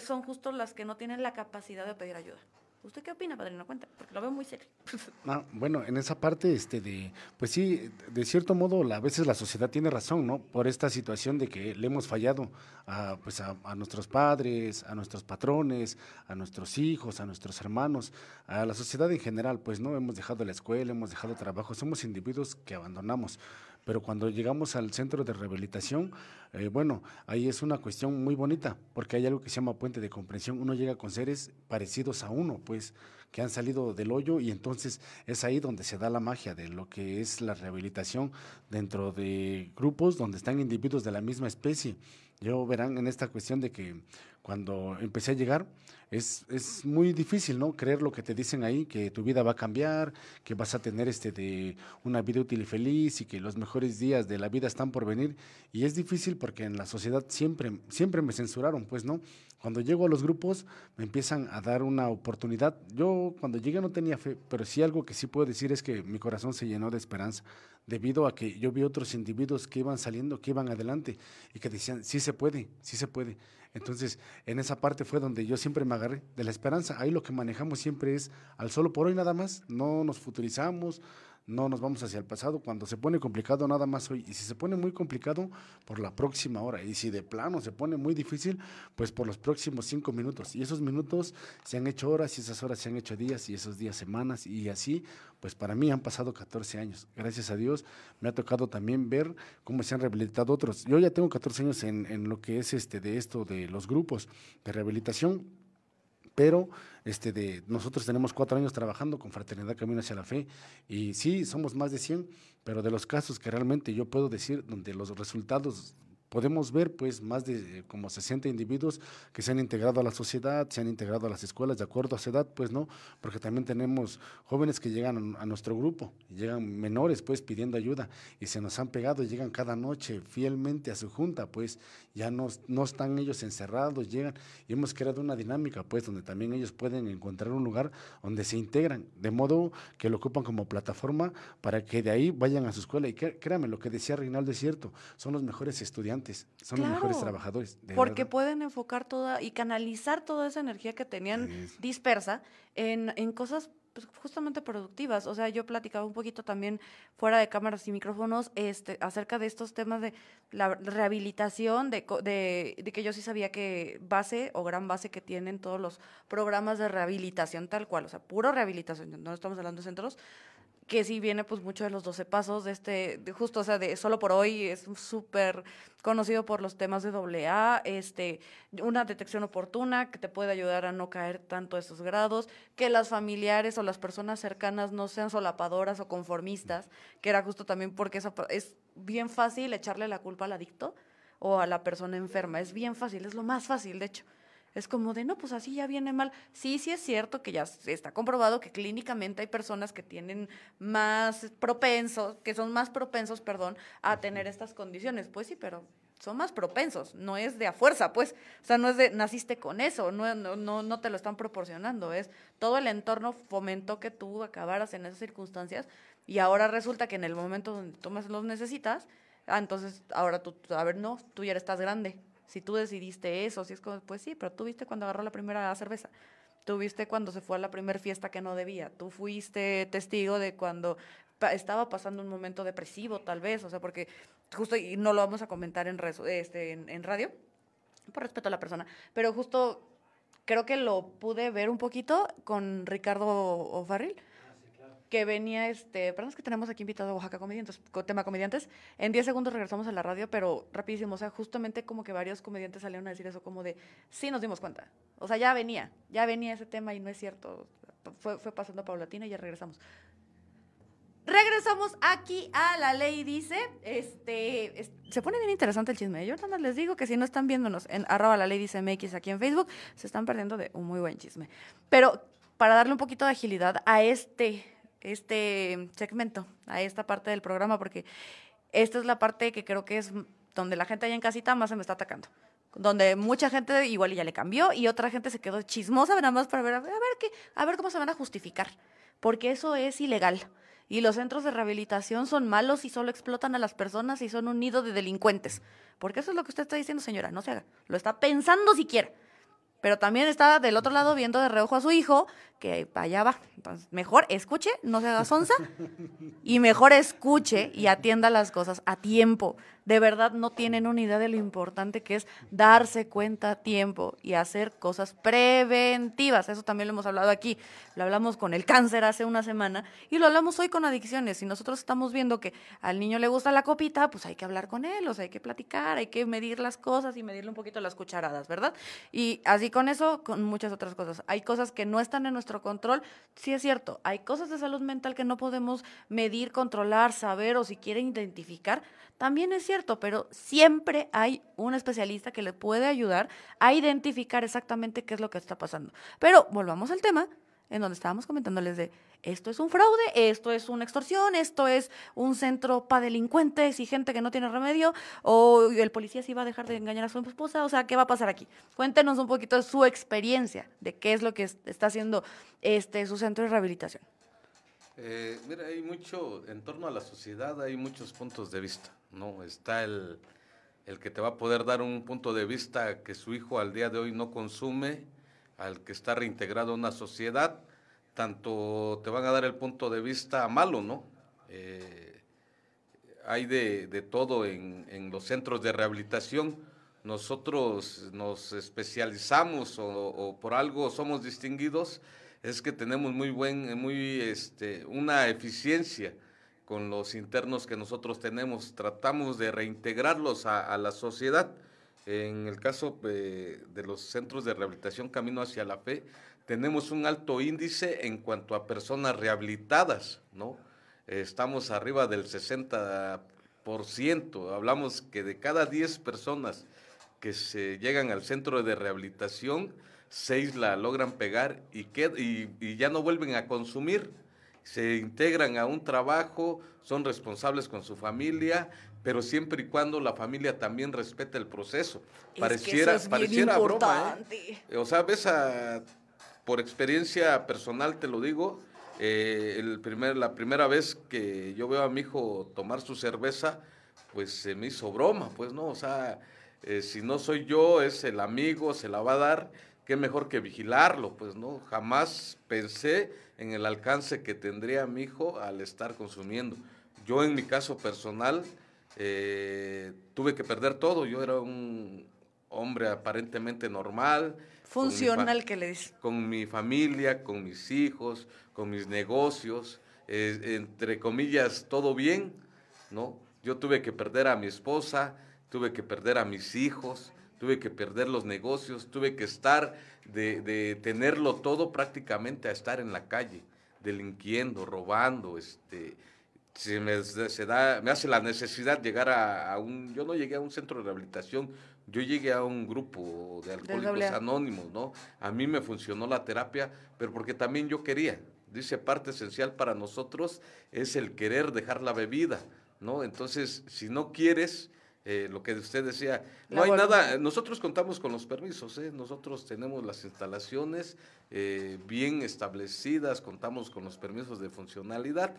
son justo las que no tienen la capacidad de pedir ayuda. ¿Usted qué opina, padrino? Cuenta, porque lo veo muy serio. Ah, bueno, en esa parte, este, de, pues sí, de cierto modo, a veces la sociedad tiene razón, ¿no? Por esta situación de que le hemos fallado a, pues a, nuestros padres, a nuestros patrones, a nuestros hijos, a nuestros hermanos, a la sociedad en general, pues no hemos dejado la escuela, hemos dejado trabajo, somos individuos que abandonamos pero cuando llegamos al centro de rehabilitación, eh, bueno, ahí es una cuestión muy bonita, porque hay algo que se llama puente de comprensión. Uno llega con seres parecidos a uno, pues, que han salido del hoyo y entonces es ahí donde se da la magia de lo que es la rehabilitación dentro de grupos donde están individuos de la misma especie. Yo verán en esta cuestión de que cuando empecé a llegar, es, es, muy difícil, ¿no? Creer lo que te dicen ahí, que tu vida va a cambiar, que vas a tener este de una vida útil y feliz y que los mejores días de la vida están por venir. Y es difícil porque en la sociedad siempre, siempre me censuraron, pues, ¿no? Cuando llego a los grupos me empiezan a dar una oportunidad. Yo cuando llegué no tenía fe, pero sí algo que sí puedo decir es que mi corazón se llenó de esperanza debido a que yo vi otros individuos que iban saliendo, que iban adelante y que decían, sí se puede, sí se puede. Entonces, en esa parte fue donde yo siempre me agarré de la esperanza. Ahí lo que manejamos siempre es al solo por hoy nada más, no nos futurizamos, no nos vamos hacia el pasado. Cuando se pone complicado, nada más hoy. Y si se pone muy complicado, por la próxima hora. Y si de plano se pone muy difícil, pues por los próximos cinco minutos. Y esos minutos se han hecho horas y esas horas se han hecho días y esos días semanas. Y así, pues para mí han pasado 14 años. Gracias a Dios me ha tocado también ver cómo se han rehabilitado otros. Yo ya tengo 14 años en, en lo que es este de esto de los grupos de rehabilitación pero este de, nosotros tenemos cuatro años trabajando con Fraternidad Camino hacia la Fe y sí, somos más de 100, pero de los casos que realmente yo puedo decir donde los resultados podemos ver pues más de eh, como 60 individuos que se han integrado a la sociedad, se han integrado a las escuelas de acuerdo a su edad, pues no, porque también tenemos jóvenes que llegan a nuestro grupo, llegan menores pues pidiendo ayuda y se nos han pegado, llegan cada noche fielmente a su junta, pues ya no, no están ellos encerrados, llegan y hemos creado una dinámica pues donde también ellos pueden encontrar un lugar donde se integran, de modo que lo ocupan como plataforma para que de ahí vayan a su escuela. Y créanme, lo que decía Reinaldo es cierto, son los mejores estudiantes son los mejores trabajadores. porque pueden enfocar toda y canalizar toda esa energía que tenían dispersa en, en cosas pues, justamente productivas. O sea, yo platicaba un poquito también fuera de cámaras y micrófonos este, acerca de estos temas de la rehabilitación, de, de, de, que yo sí sabía que base o gran base que tienen todos los programas de rehabilitación tal cual, o sea, puro rehabilitación, no estamos hablando de centros, que sí viene pues mucho de los 12 pasos de este, de justo, o sea, de solo por hoy es súper conocido por los temas de AA, este, una detección oportuna que te puede ayudar a no caer tanto a esos grados, que las familiares o las personas cercanas no sean solapadoras o conformistas, que era justo también porque es bien fácil echarle la culpa al adicto o a la persona enferma, es bien fácil, es lo más fácil, de hecho. Es como de, no, pues así ya viene mal. Sí, sí es cierto que ya está comprobado que clínicamente hay personas que tienen más propensos, que son más propensos, perdón, a tener estas condiciones. Pues sí, pero son más propensos, no es de a fuerza, pues, o sea, no es de naciste con eso, no, no, no, no te lo están proporcionando, es todo el entorno fomentó que tú acabaras en esas circunstancias y ahora resulta que en el momento donde tú más los necesitas, ah, entonces ahora tú, a ver, no, tú ya estás grande, si tú decidiste eso, si es como, pues sí, pero tú viste cuando agarró la primera cerveza. Tú viste cuando se fue a la primera fiesta que no debía. Tú fuiste testigo de cuando estaba pasando un momento depresivo, tal vez. O sea, porque justo, y no lo vamos a comentar en, este, en, radio, por respeto a la persona, pero justo creo que lo pude ver un poquito con Ricardo O'Farrill que venía, este, perdón, es que tenemos aquí invitado a Oaxaca Comediantes, tema comediantes. En 10 segundos regresamos a la radio, pero rapidísimo, o sea, justamente como que varios comediantes salieron a decir eso, como de, sí nos dimos cuenta. O sea, ya venía, ya venía ese tema y no es cierto. Fue, fue pasando paulatina y ya regresamos. Regresamos aquí a la ley, dice, este, se pone bien interesante el chisme. Yo nada les digo que si no están viéndonos en arroba la ley dice MX aquí en Facebook, se están perdiendo de un muy buen chisme. Pero para darle un poquito de agilidad a este, este segmento, a esta parte del programa, porque esta es la parte que creo que es donde la gente allá en casita más se me está atacando donde mucha gente igual ya le cambió y otra gente se quedó chismosa nada más para ver a ver, qué a ver cómo se van a justificar porque eso es ilegal y los centros de rehabilitación son malos y solo explotan a las personas y son un nido de delincuentes. Porque eso es lo que usted está diciendo, señora, no se haga. Lo está pensando siquiera. Pero también está del otro lado viendo de reojo a su hijo, que allá va. Entonces, mejor escuche, no se haga sonza, y mejor escuche y atienda las cosas a tiempo de verdad no tienen una idea de lo importante que es darse cuenta a tiempo y hacer cosas preventivas. Eso también lo hemos hablado aquí. Lo hablamos con el cáncer hace una semana y lo hablamos hoy con adicciones. Si nosotros estamos viendo que al niño le gusta la copita, pues hay que hablar con él, o sea, hay que platicar, hay que medir las cosas y medirle un poquito las cucharadas, ¿verdad? Y así con eso, con muchas otras cosas. Hay cosas que no están en nuestro control. Sí es cierto, hay cosas de salud mental que no podemos medir, controlar, saber o si quieren identificar también es cierto, pero siempre hay un especialista que le puede ayudar a identificar exactamente qué es lo que está pasando. Pero volvamos al tema en donde estábamos comentándoles de esto es un fraude, esto es una extorsión, esto es un centro para delincuentes y gente que no tiene remedio, o el policía sí va a dejar de engañar a su esposa, o sea, ¿qué va a pasar aquí? Cuéntenos un poquito de su experiencia, de qué es lo que está haciendo este su centro de rehabilitación. Eh, mira, hay mucho, en torno a la sociedad hay muchos puntos de vista, ¿no? Está el, el que te va a poder dar un punto de vista que su hijo al día de hoy no consume, al que está reintegrado a una sociedad, tanto te van a dar el punto de vista malo, ¿no? Eh, hay de, de todo en, en, los centros de rehabilitación. Nosotros nos especializamos o, o por algo somos distinguidos es que tenemos muy buen, muy, este, una eficiencia con los internos que nosotros tenemos. Tratamos de reintegrarlos a, la sociedad. En el caso de, de, los centros de rehabilitación Camino hacia la Fe, tenemos un alto índice en cuanto a personas rehabilitadas, ¿no? Estamos arriba del 60%. Hablamos que de cada 10 personas que se llegan al centro de rehabilitación, seis la logran pegar y, y, ya no vuelven a consumir, se integran a un trabajo, son responsables con su familia, pero siempre y cuando la familia también respete el proceso. pareciera, pareciera broma. ¿eh? O sea, ves por experiencia personal te lo digo, eh, el primer, la primera vez que yo veo a mi hijo tomar su cerveza, pues se me hizo broma, pues no, o sea, eh, si no soy yo, es el amigo, se la va a dar qué mejor que vigilarlo, pues no, jamás pensé en el alcance que tendría mi hijo al estar consumiendo. Yo en mi caso personal eh, tuve que perder todo, yo era un hombre aparentemente normal. Funcional que le dice. Con mi familia, con mis hijos, con mis negocios, eh, entre comillas, todo bien, ¿no? Yo tuve que perder a mi esposa, tuve que perder a mis hijos, tuve que perder los negocios, tuve que estar de, tenerlo todo prácticamente a estar en la calle, delinquiendo, robando, este, se me, se da, me hace la necesidad llegar a, un, yo no llegué a un centro de rehabilitación, yo llegué a un grupo de alcohólicos anónimos, ¿no? A mí me funcionó la terapia, pero porque también yo quería. Dice, parte esencial para nosotros es el querer dejar la bebida, ¿no? Entonces, si no quieres, eh, lo que usted decía, no hay nada, nosotros contamos con los permisos, ¿eh? nosotros tenemos las instalaciones eh, bien establecidas, contamos con los permisos de funcionalidad,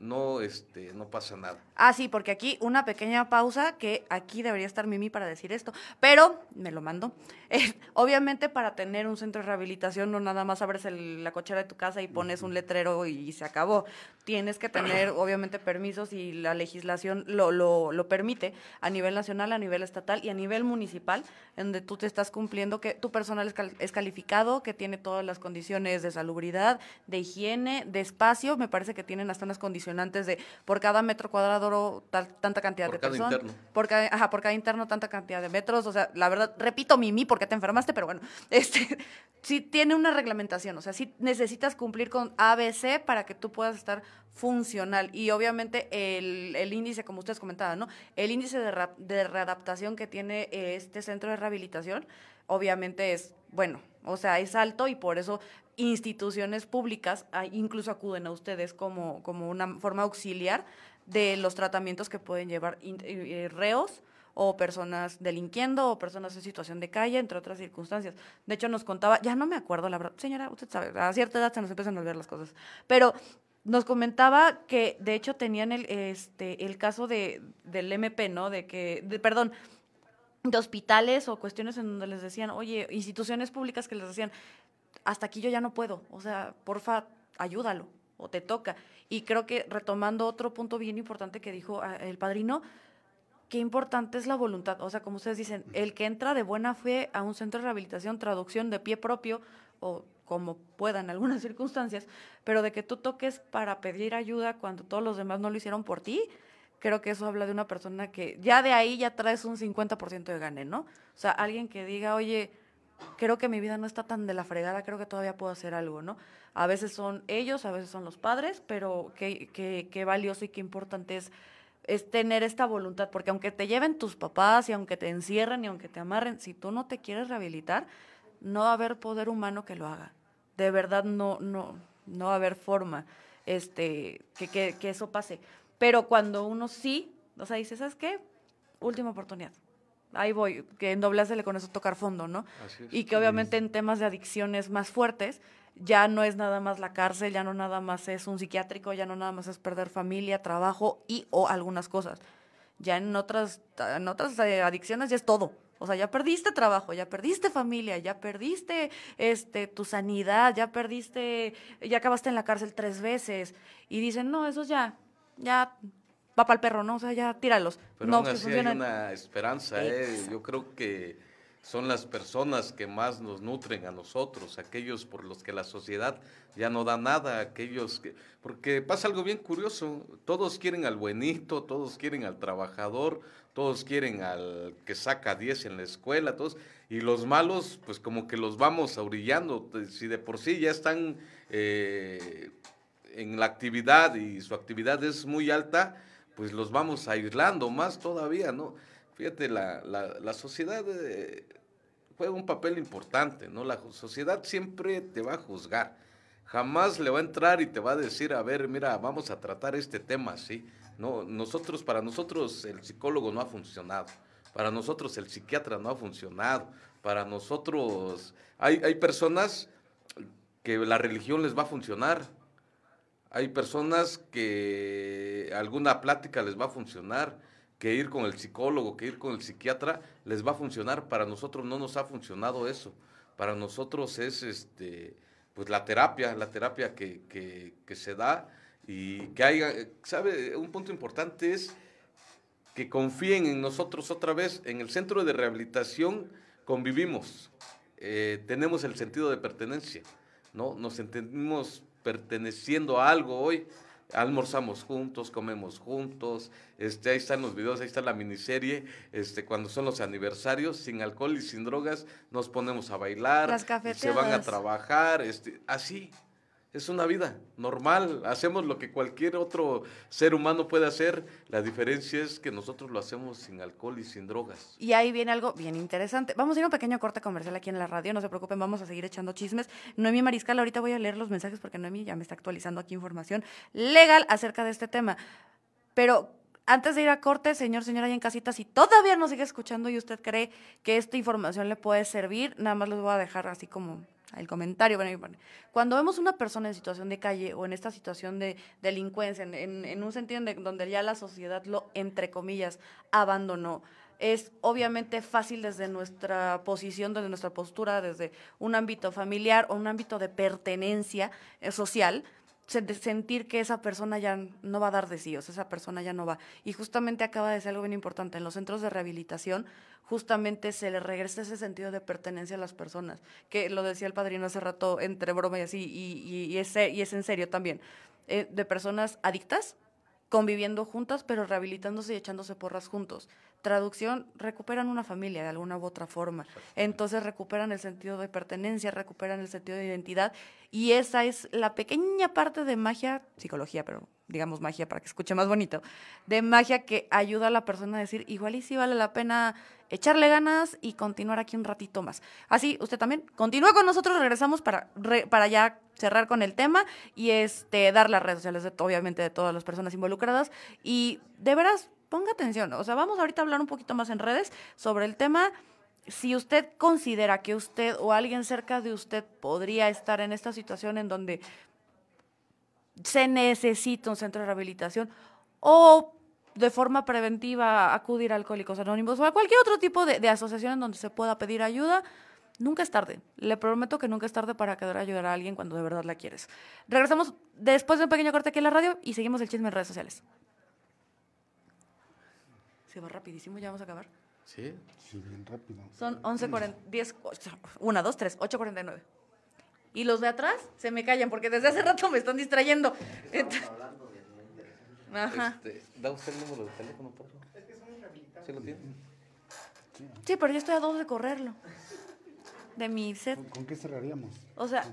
no, este, no pasa nada. Ah, sí, porque aquí una pequeña pausa, que aquí debería estar Mimi para decir esto, pero me lo mando. Eh, obviamente para tener un centro de rehabilitación no nada más abres la cochera de tu casa y pones un letrero y, se acabó. Tienes que tener obviamente permisos y la legislación lo, lo, lo permite a nivel nacional, a nivel estatal y a nivel municipal, en donde tú te estás cumpliendo que tu personal es, es calificado, que tiene todas las condiciones de salubridad, de higiene, de espacio, me parece que tienen hasta unas condiciones antes de por cada metro cuadrado tanta cantidad de personas. Por cada, ajá, por cada interno tanta cantidad de metros. O sea, la verdad, repito, Mimi, porque te enfermaste, pero bueno, este, sí tiene una reglamentación, o sea, sí necesitas cumplir con ABC para que tú puedas estar funcional. Y obviamente el, el índice, como ustedes comentaban, ¿no? El índice de, de readaptación que tiene este centro de rehabilitación, obviamente es, bueno, o sea, es alto y por eso instituciones públicas ah, incluso acuden a ustedes como, como una forma auxiliar de los tratamientos que pueden llevar eh, reos o personas delinquiendo o personas en situación de calle, entre otras circunstancias. De hecho, nos contaba, ya no me acuerdo, la verdad, señora, usted sabe, a cierta edad se nos empiezan a olvidar las cosas, pero nos comentaba que de hecho tenían el, este, el caso de, del MP, ¿no? De que, de, perdón, de hospitales o cuestiones en donde les decían, oye, instituciones públicas que les decían, hasta aquí yo ya no puedo, o sea, porfa, ayúdalo o te toca. Y creo que retomando otro punto bien importante que dijo ah, el padrino, qué importante es la voluntad. O sea, como ustedes dicen, el que entra de buena fe a un centro de rehabilitación, traducción de pie propio o como pueda en algunas circunstancias, pero de que tú toques para pedir ayuda cuando todos los demás no lo hicieron por ti, creo que eso habla de una persona que ya de ahí ya traes un 50% de gane, ¿no? O sea, alguien que diga, oye, creo que mi vida no está tan de la fregada, creo que todavía puedo hacer algo, ¿no? A veces son ellos, a veces son los padres, pero qué, qué, qué valioso y qué importante es es tener esta voluntad, porque aunque te lleven tus papás y aunque te encierren y aunque te amarren, si tú no te quieres rehabilitar, no va a haber poder humano que lo haga. De verdad no, no, no va a haber forma este, que, que, que eso pase. Pero cuando uno sí, o sea, dice, ¿sabes qué? Última oportunidad. Ahí voy, que en doble le con eso tocar fondo, ¿no? Y que obviamente en temas de adicciones más fuertes, ya no es nada más la cárcel, ya no nada más es un psiquiátrico, ya no nada más es perder familia, trabajo y o algunas cosas. Ya en otras, en otras eh, adicciones ya es todo. O sea, ya perdiste trabajo, ya perdiste familia, ya perdiste este tu sanidad, ya perdiste, ya acabaste en la cárcel tres veces. Y dicen, no, eso ya, ya va para el perro, ¿no? O sea, ya tíralos. Pero no, aún así hay una esperanza, ¿eh? Yo creo que son las personas que más nos nutren a nosotros, aquellos por los que la sociedad ya no da nada, aquellos que... Porque pasa algo bien curioso, todos quieren al buenito, todos quieren al trabajador, todos quieren al que saca 10 en la escuela, todos, y los malos, pues como que los vamos orillando, si de por sí ya están eh, en la actividad y su actividad es muy alta, pues los vamos aislando más todavía, ¿no? Fíjate, la, la, la sociedad eh, juega un papel importante, ¿no? La sociedad siempre te va a juzgar. Jamás le va a entrar y te va a decir, a ver, mira, vamos a tratar este tema así. No, nosotros, para nosotros el psicólogo no ha funcionado. Para nosotros el psiquiatra no ha funcionado. Para nosotros hay, hay personas que la religión les va a funcionar. Hay personas que alguna plática les va a funcionar que ir con el psicólogo, que ir con el psiquiatra, les va a funcionar. Para nosotros no nos ha funcionado eso. Para nosotros es este, pues la terapia, la terapia que, que, se da y que haya, ¿sabe? Un punto importante es que confíen en nosotros otra vez. En el centro de rehabilitación convivimos, eh, tenemos el sentido de pertenencia, ¿no? Nos entendimos perteneciendo a algo hoy. Almorzamos juntos, comemos juntos, este, ahí están los videos, ahí está la miniserie, este, cuando son los aniversarios, sin alcohol y sin drogas, nos ponemos a bailar, se van a trabajar, este, así, es una vida normal, hacemos lo que cualquier otro ser humano puede hacer, la diferencia es que nosotros lo hacemos sin alcohol y sin drogas. Y ahí viene algo bien interesante. Vamos a ir a un pequeño corte comercial aquí en la radio, no se preocupen, vamos a seguir echando chismes. Noemí Mariscal, ahorita voy a leer los mensajes porque Noemí ya me está actualizando aquí información legal acerca de este tema. Pero antes de ir a corte, señor, señora, ahí en casita, si todavía no sigue escuchando y usted cree que esta información le puede servir, nada más les voy a dejar así como el comentario. cuando vemos una persona en situación de calle o en esta situación de delincuencia, en, un sentido donde ya la sociedad lo, entre comillas, abandonó, es obviamente fácil desde nuestra posición, desde nuestra postura, desde un ámbito familiar o un ámbito de pertenencia eh, social, sentir que esa persona ya no va a dar de esa persona ya no va. Y justamente acaba de ser algo bien importante. En los centros de rehabilitación, justamente se le regresa ese sentido de pertenencia a las personas, que lo decía el padrino hace rato entre broma y así, y, y, es, y es en serio también, eh, de personas adictas conviviendo juntas, pero rehabilitándose y echándose porras juntos. Traducción, recuperan una familia de alguna u otra forma. Entonces recuperan el sentido de pertenencia, recuperan el sentido de identidad. Y esa es la pequeña parte de magia, psicología, pero digamos magia para que escuche más bonito, de magia que ayuda a la persona a decir, igual y sí vale la pena echarle ganas y continuar aquí un ratito más. Así, usted también continúa con nosotros, regresamos para, para ya cerrar con el tema y este dar las redes sociales, de, obviamente, de todas las personas involucradas. Y de veras, ponga atención, o sea, vamos ahorita a hablar un poquito más en redes sobre el tema. Si usted considera que usted o alguien cerca de usted podría estar en esta situación en donde se necesita un centro de rehabilitación o de forma preventiva acudir a Alcohólicos Anónimos o a cualquier otro tipo de, asociación en donde se pueda pedir ayuda, nunca es tarde. Le prometo que nunca es tarde para querer ayudar a alguien cuando de verdad la quieres. Regresamos después de un pequeño corte aquí en la radio y seguimos el chisme en redes sociales. Se va rapidísimo, ya vamos a acabar. Sí. Sí, bien rápido. Son 11.40, 10, 1, 2, 3, 8.49 y los de atrás se me callan porque desde hace rato me están distrayendo. Ajá. Este, ¿Da usted el número de teléfono, por favor? Es que ¿Sí lo tiene? Sí, pero yo estoy a dos de correrlo. De mi set. ¿Con, qué cerraríamos? O sea,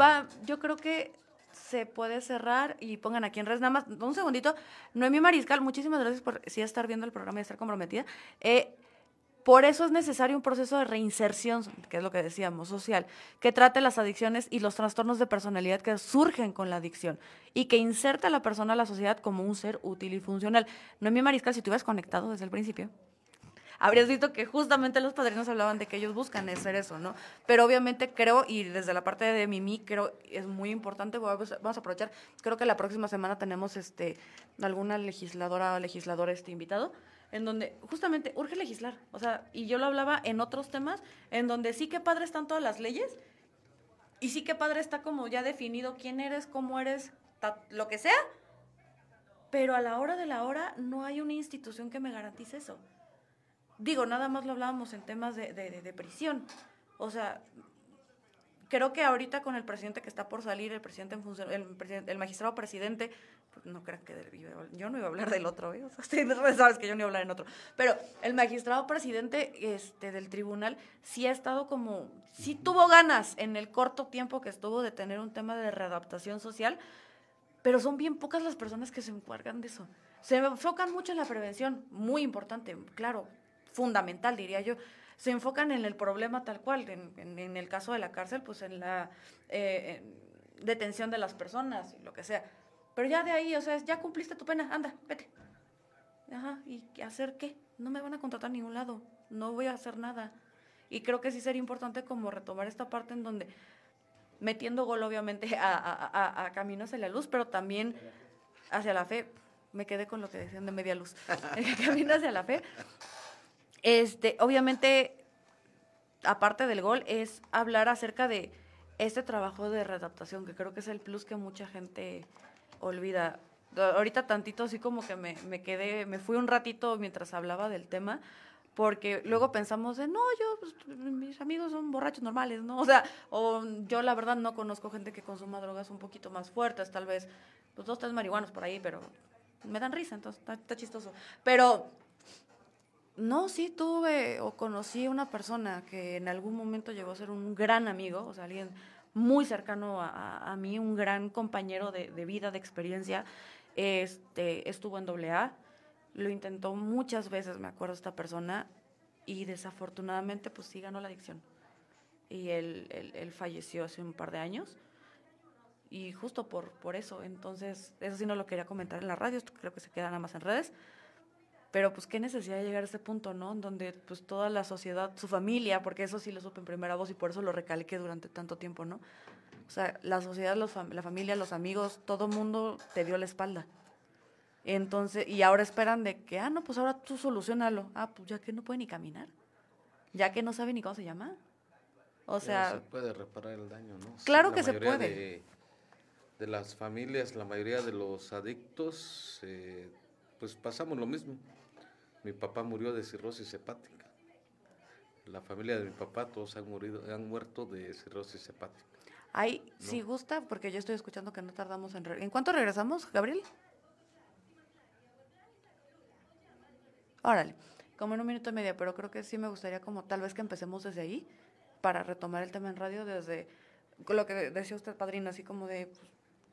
va, yo creo que se puede cerrar y pongan aquí en redes. Nada más, un segundito. Noemí Mariscal, muchísimas gracias por estar viendo el programa y estar comprometida. Eh, por eso es necesario un proceso de reinserción, que es lo que decíamos, social, que trate las adicciones y los trastornos de personalidad que surgen con la adicción y que inserte a la persona a la sociedad como un ser útil y funcional. Noemí Mariscal, si tú hubieras conectado desde el principio, habrías visto que justamente los padrinos hablaban de que ellos buscan hacer eso, ¿no? Pero obviamente creo, y desde la parte de Mimi, creo es muy importante, vamos a aprovechar, creo que la próxima semana tenemos este alguna legisladora o legislador este invitado, en donde justamente urge legislar. O sea, y yo lo hablaba en otros temas, en donde sí que padre están todas las leyes, y sí que padre está como ya definido quién eres, cómo eres, lo que sea, pero a la hora de la hora no hay una institución que me garantice eso. Digo, nada más lo hablábamos en temas de, de, de prisión. O sea, creo que ahorita con el presidente que está por salir, el presidente en función, el, el magistrado presidente, pues no crean que yo no iba a hablar del otro, ¿eh? o sea, sabes que yo no iba a hablar en otro, pero el magistrado presidente este, del tribunal sí ha estado como, sí tuvo ganas en el corto tiempo que estuvo de tener un tema de readaptación social, pero son bien pocas las personas que se encargan de eso. Se enfocan mucho en la prevención, muy importante, claro, fundamental diría yo, se enfocan en el problema tal cual, en, el caso de la cárcel, pues en la eh, detención de las personas y lo que sea. Pero ya de ahí, o sea, ya cumpliste tu pena, anda, vete. Ajá, ¿y hacer qué? No me van a contratar a ningún lado, no voy a hacer nada. Y creo que sí sería importante como retomar esta parte en donde metiendo gol obviamente a, a, a, caminos hacia la luz, pero también hacia la fe. Me quedé con lo que decían de media luz. Camino hacia la fe. Este, obviamente, aparte del gol, es hablar acerca de este trabajo de readaptación, que creo que es el plus que mucha gente olvida. Ahorita tantito así como que me, me quedé, me fui un ratito mientras hablaba del tema, porque luego pensamos de, no, yo, pues, mis amigos son borrachos normales, ¿no? O sea, o yo la verdad no conozco gente que consuma drogas un poquito más fuertes, tal vez, pues dos, tres marihuanos por ahí, pero me dan risa, entonces está chistoso. Pero no, sí tuve o conocí a una persona que en algún momento llegó a ser un gran amigo, o sea, alguien muy cercano a, mí, un gran compañero de, vida, de experiencia. Este, estuvo en AA, lo intentó muchas veces, me acuerdo, esta persona, y desafortunadamente, pues sí ganó la adicción. Y él, él, falleció hace un par de años. Y justo por, por eso, entonces, eso sí no lo quería comentar en la radio, creo que se queda nada más en redes pero pues qué necesidad de llegar a ese punto, ¿no? En donde pues toda la sociedad, su familia, porque eso sí lo supe en primera voz y por eso lo recalqué durante tanto tiempo, ¿no? O sea, la sociedad, los la familia, los amigos, todo mundo te dio la espalda. Entonces, y ahora esperan de que, ah, no, pues ahora tú solucionalo. Ah, pues ya que no puede ni caminar. Ya que no sabe ni cómo se llama. O sea... se puede reparar el daño, ¿no? Claro que se puede. De, de, las familias, la mayoría de los adictos, eh, pues pasamos lo mismo. Mi papá murió de cirrosis hepática. La familia de mi papá todos han, murido, han muerto de cirrosis hepática. Ay, si gusta, porque yo estoy escuchando que no tardamos en... ¿En cuánto regresamos, Gabriel? Órale, como en un minuto y medio, pero creo que sí me gustaría como tal vez que empecemos desde ahí para retomar el tema en radio desde lo que decía usted, padrino, así como de, pues,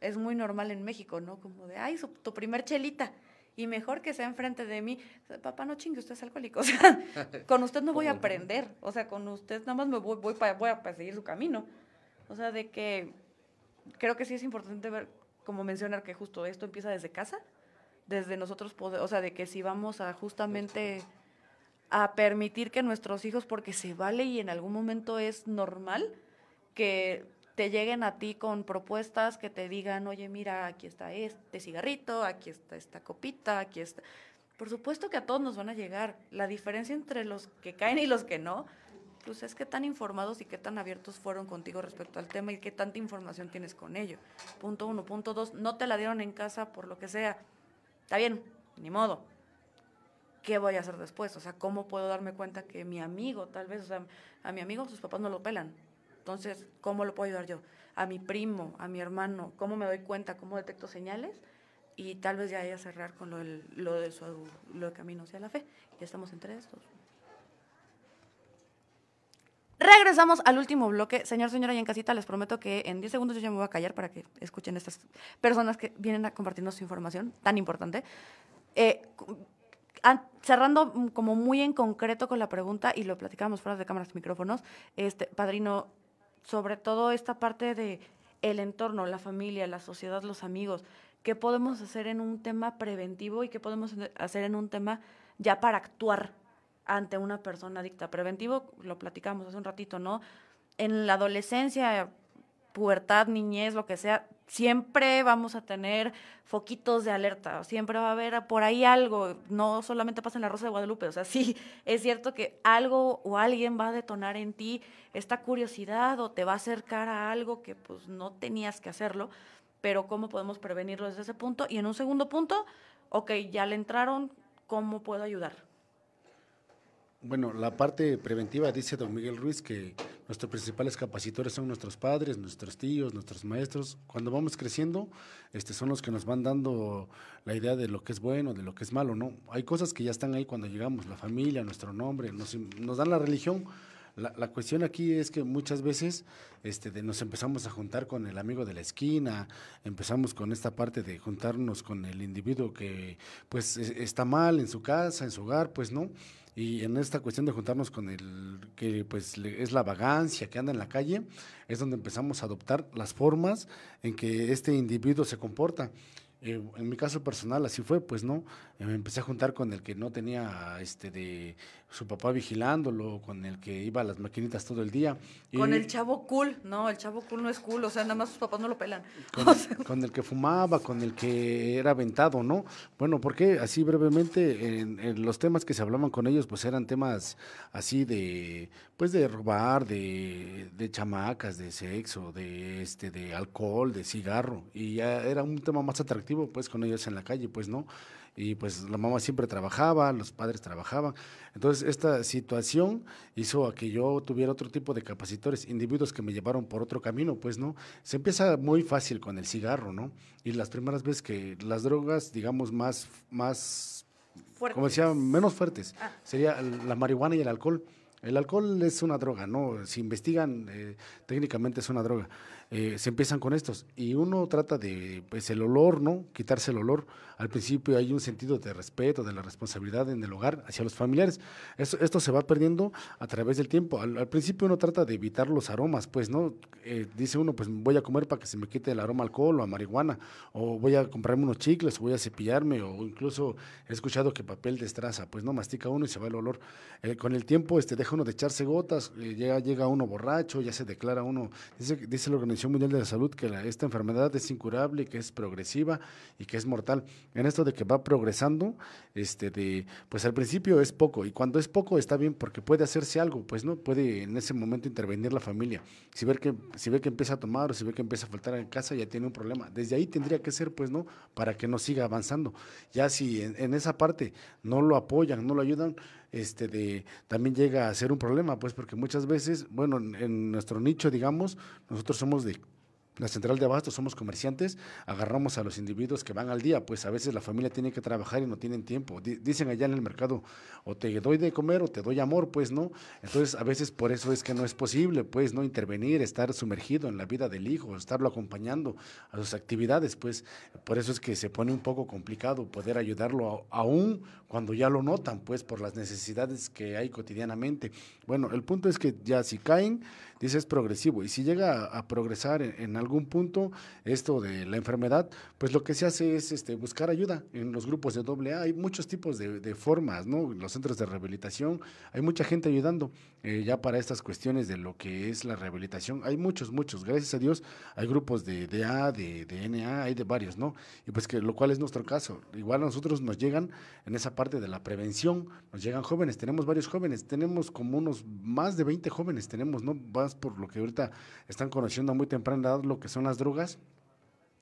es muy normal en México, ¿no? Como de, ay, tu primer chelita y mejor que sea enfrente de mí. Papá, no chingue, usted es alcohólico. O sea, con usted no voy a aprender. O sea, con usted nada más me voy, voy, para, voy a seguir su camino. O sea, de que creo que sí es importante ver, como mencionar que justo esto empieza desde casa, desde nosotros, poder, o sea, de que si vamos a justamente a permitir que nuestros hijos, porque se vale y en algún momento es normal, que te lleguen a ti con propuestas que te digan, oye, mira, aquí está este cigarrito, aquí está esta copita, aquí está... Por supuesto que a todos nos van a llegar. La diferencia entre los que caen y los que no, pues es que tan informados y qué tan abiertos fueron contigo respecto al tema y qué tanta información tienes con ello. Punto uno. Punto dos, no te la dieron en casa por lo que sea. Está bien, ni modo. ¿Qué voy a hacer después? O sea, ¿cómo puedo darme cuenta que mi amigo, tal vez, o sea, a mi amigo sus papás no lo pelan? Entonces, ¿cómo lo puedo ayudar yo? A mi primo, a mi hermano, ¿cómo me doy cuenta? ¿Cómo detecto señales? Y tal vez ya haya cerrar con lo, del, lo de su lo de camino hacia la fe. Ya estamos entre estos. Regresamos al último bloque. Señor, señora, y en casita, les prometo que en 10 segundos yo ya me voy a callar para que escuchen estas personas que vienen a compartirnos su información tan importante. Eh, cerrando como muy en concreto con la pregunta, y lo platicábamos fuera de cámaras y micrófonos, este, padrino, sobre todo esta parte de el entorno, la familia, la sociedad, los amigos, qué podemos hacer en un tema preventivo y qué podemos hacer en un tema ya para actuar ante una persona adicta. Preventivo, lo platicamos hace un ratito, ¿no? En la adolescencia, pubertad, niñez, lo que sea, siempre vamos a tener foquitos de alerta, siempre va a haber por ahí algo, no solamente pasa en la Rosa de Guadalupe, o sea, sí, es cierto que algo o alguien va a detonar en ti esta curiosidad o te va a acercar a algo que pues no tenías que hacerlo, pero ¿cómo podemos prevenirlo desde ese punto? Y en un segundo punto, ok, ya le entraron, ¿cómo puedo ayudar? Bueno, la parte preventiva dice don Miguel Ruiz que nuestros principales capacitores son nuestros padres, nuestros tíos, nuestros maestros. Cuando vamos creciendo, este, son los que nos van dando la idea de lo que es bueno, de lo que es malo, ¿no? Hay cosas que ya están ahí cuando llegamos, la familia, nuestro nombre, nos, nos dan la religión. La, cuestión aquí es que muchas veces este, de, nos empezamos a juntar con el amigo de la esquina, empezamos con esta parte de juntarnos con el individuo que pues está mal en su casa, en su hogar, pues no y en esta cuestión de juntarnos con el que pues es la vagancia que anda en la calle, es donde empezamos a adoptar las formas en que este individuo se comporta. Eh, en mi caso personal así fue, pues no, me empecé a juntar con el que no tenía este de su papá vigilándolo, con el que iba a las maquinitas todo el día. Con el chavo cool, no, el chavo cool no es cool, o sea, nada más sus papás no lo pelan. Con, el que fumaba, con el que era aventado, ¿no? Bueno, porque así brevemente, en, los temas que se hablaban con ellos, pues eran temas así de, pues de robar, de, de chamacas, de sexo, de, este, de alcohol, de cigarro, y ya era un tema más atractivo, pues, con ellos en la calle, pues, ¿no? y pues la mamá siempre trabajaba, los padres trabajaban. Entonces esta situación hizo a que yo tuviera otro tipo de capacitores, individuos que me llevaron por otro camino, pues no. Se empieza muy fácil con el cigarro, ¿no? Y las primeras veces que las drogas, digamos, más, más, como decía, menos fuertes, ah. sería la marihuana y el alcohol. El alcohol es una droga, ¿no? Si investigan, eh, técnicamente es una droga. Eh, se empiezan con estos y uno trata de, pues el olor, ¿no? Quitarse el olor. Al principio hay un sentido de respeto, de la responsabilidad en el hogar hacia los familiares. Esto, esto se va perdiendo a través del tiempo. Al, principio uno trata de evitar los aromas, pues, ¿no? Eh, dice uno, pues voy a comer para que se me quite el aroma alcohol o a marihuana, o voy a comprarme unos chicles, o voy a cepillarme, o incluso he escuchado que papel destraza, pues no, mastica uno y se va el olor. Eh, con el tiempo este, deja uno de echarse gotas, llega, llega uno borracho, ya se declara uno, dice, dice la organización Mundial de la Salud que esta enfermedad es incurable, que es progresiva y que es mortal. En esto de que va progresando, este de pues al principio es poco y cuando es poco está bien porque puede hacerse algo, pues no puede en ese momento intervenir la familia. Si ve que si ve que empieza a tomar o si ve que empieza a faltar en casa ya tiene un problema. Desde ahí tendría que ser pues no para que no siga avanzando. Ya si en, esa parte no lo apoyan, no lo ayudan, este de también llega a ser un problema, pues porque muchas veces, bueno, en nuestro nicho, digamos, nosotros somos de la central de abasto somos comerciantes, agarramos a los individuos que van al día, pues a veces la familia tiene que trabajar y no tienen tiempo. dicen allá en el mercado, o te doy de comer o te doy amor, pues no. Entonces a veces por eso es que no es posible, pues no intervenir, estar sumergido en la vida del hijo, estarlo acompañando a sus actividades, pues por eso es que se pone un poco complicado poder ayudarlo aún cuando ya lo notan, pues por las necesidades que hay cotidianamente. Bueno, el punto es que ya si caen, dice es progresivo y si llega a, progresar en, algún punto esto de la enfermedad, pues lo que se hace es este, buscar ayuda en los grupos de AA. Hay muchos tipos de, formas, ¿no? Los centros de rehabilitación, hay mucha gente ayudando eh, ya para estas cuestiones de lo que es la rehabilitación. Hay muchos, muchos, gracias a Dios, hay grupos de DA, de, de NA, hay de varios, ¿no? Y pues que lo cual es nuestro caso. Igual a nosotros nos llegan en esa parte de la prevención, nos llegan jóvenes, tenemos varios jóvenes, tenemos como unos más de 20 jóvenes, tenemos, ¿no? por lo que ahorita están conociendo a muy temprana edad lo que son las drogas.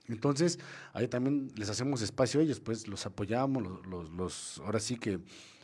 Entonces, ahí también les hacemos espacio a ellos, pues los apoyamos, los, los ahora sí que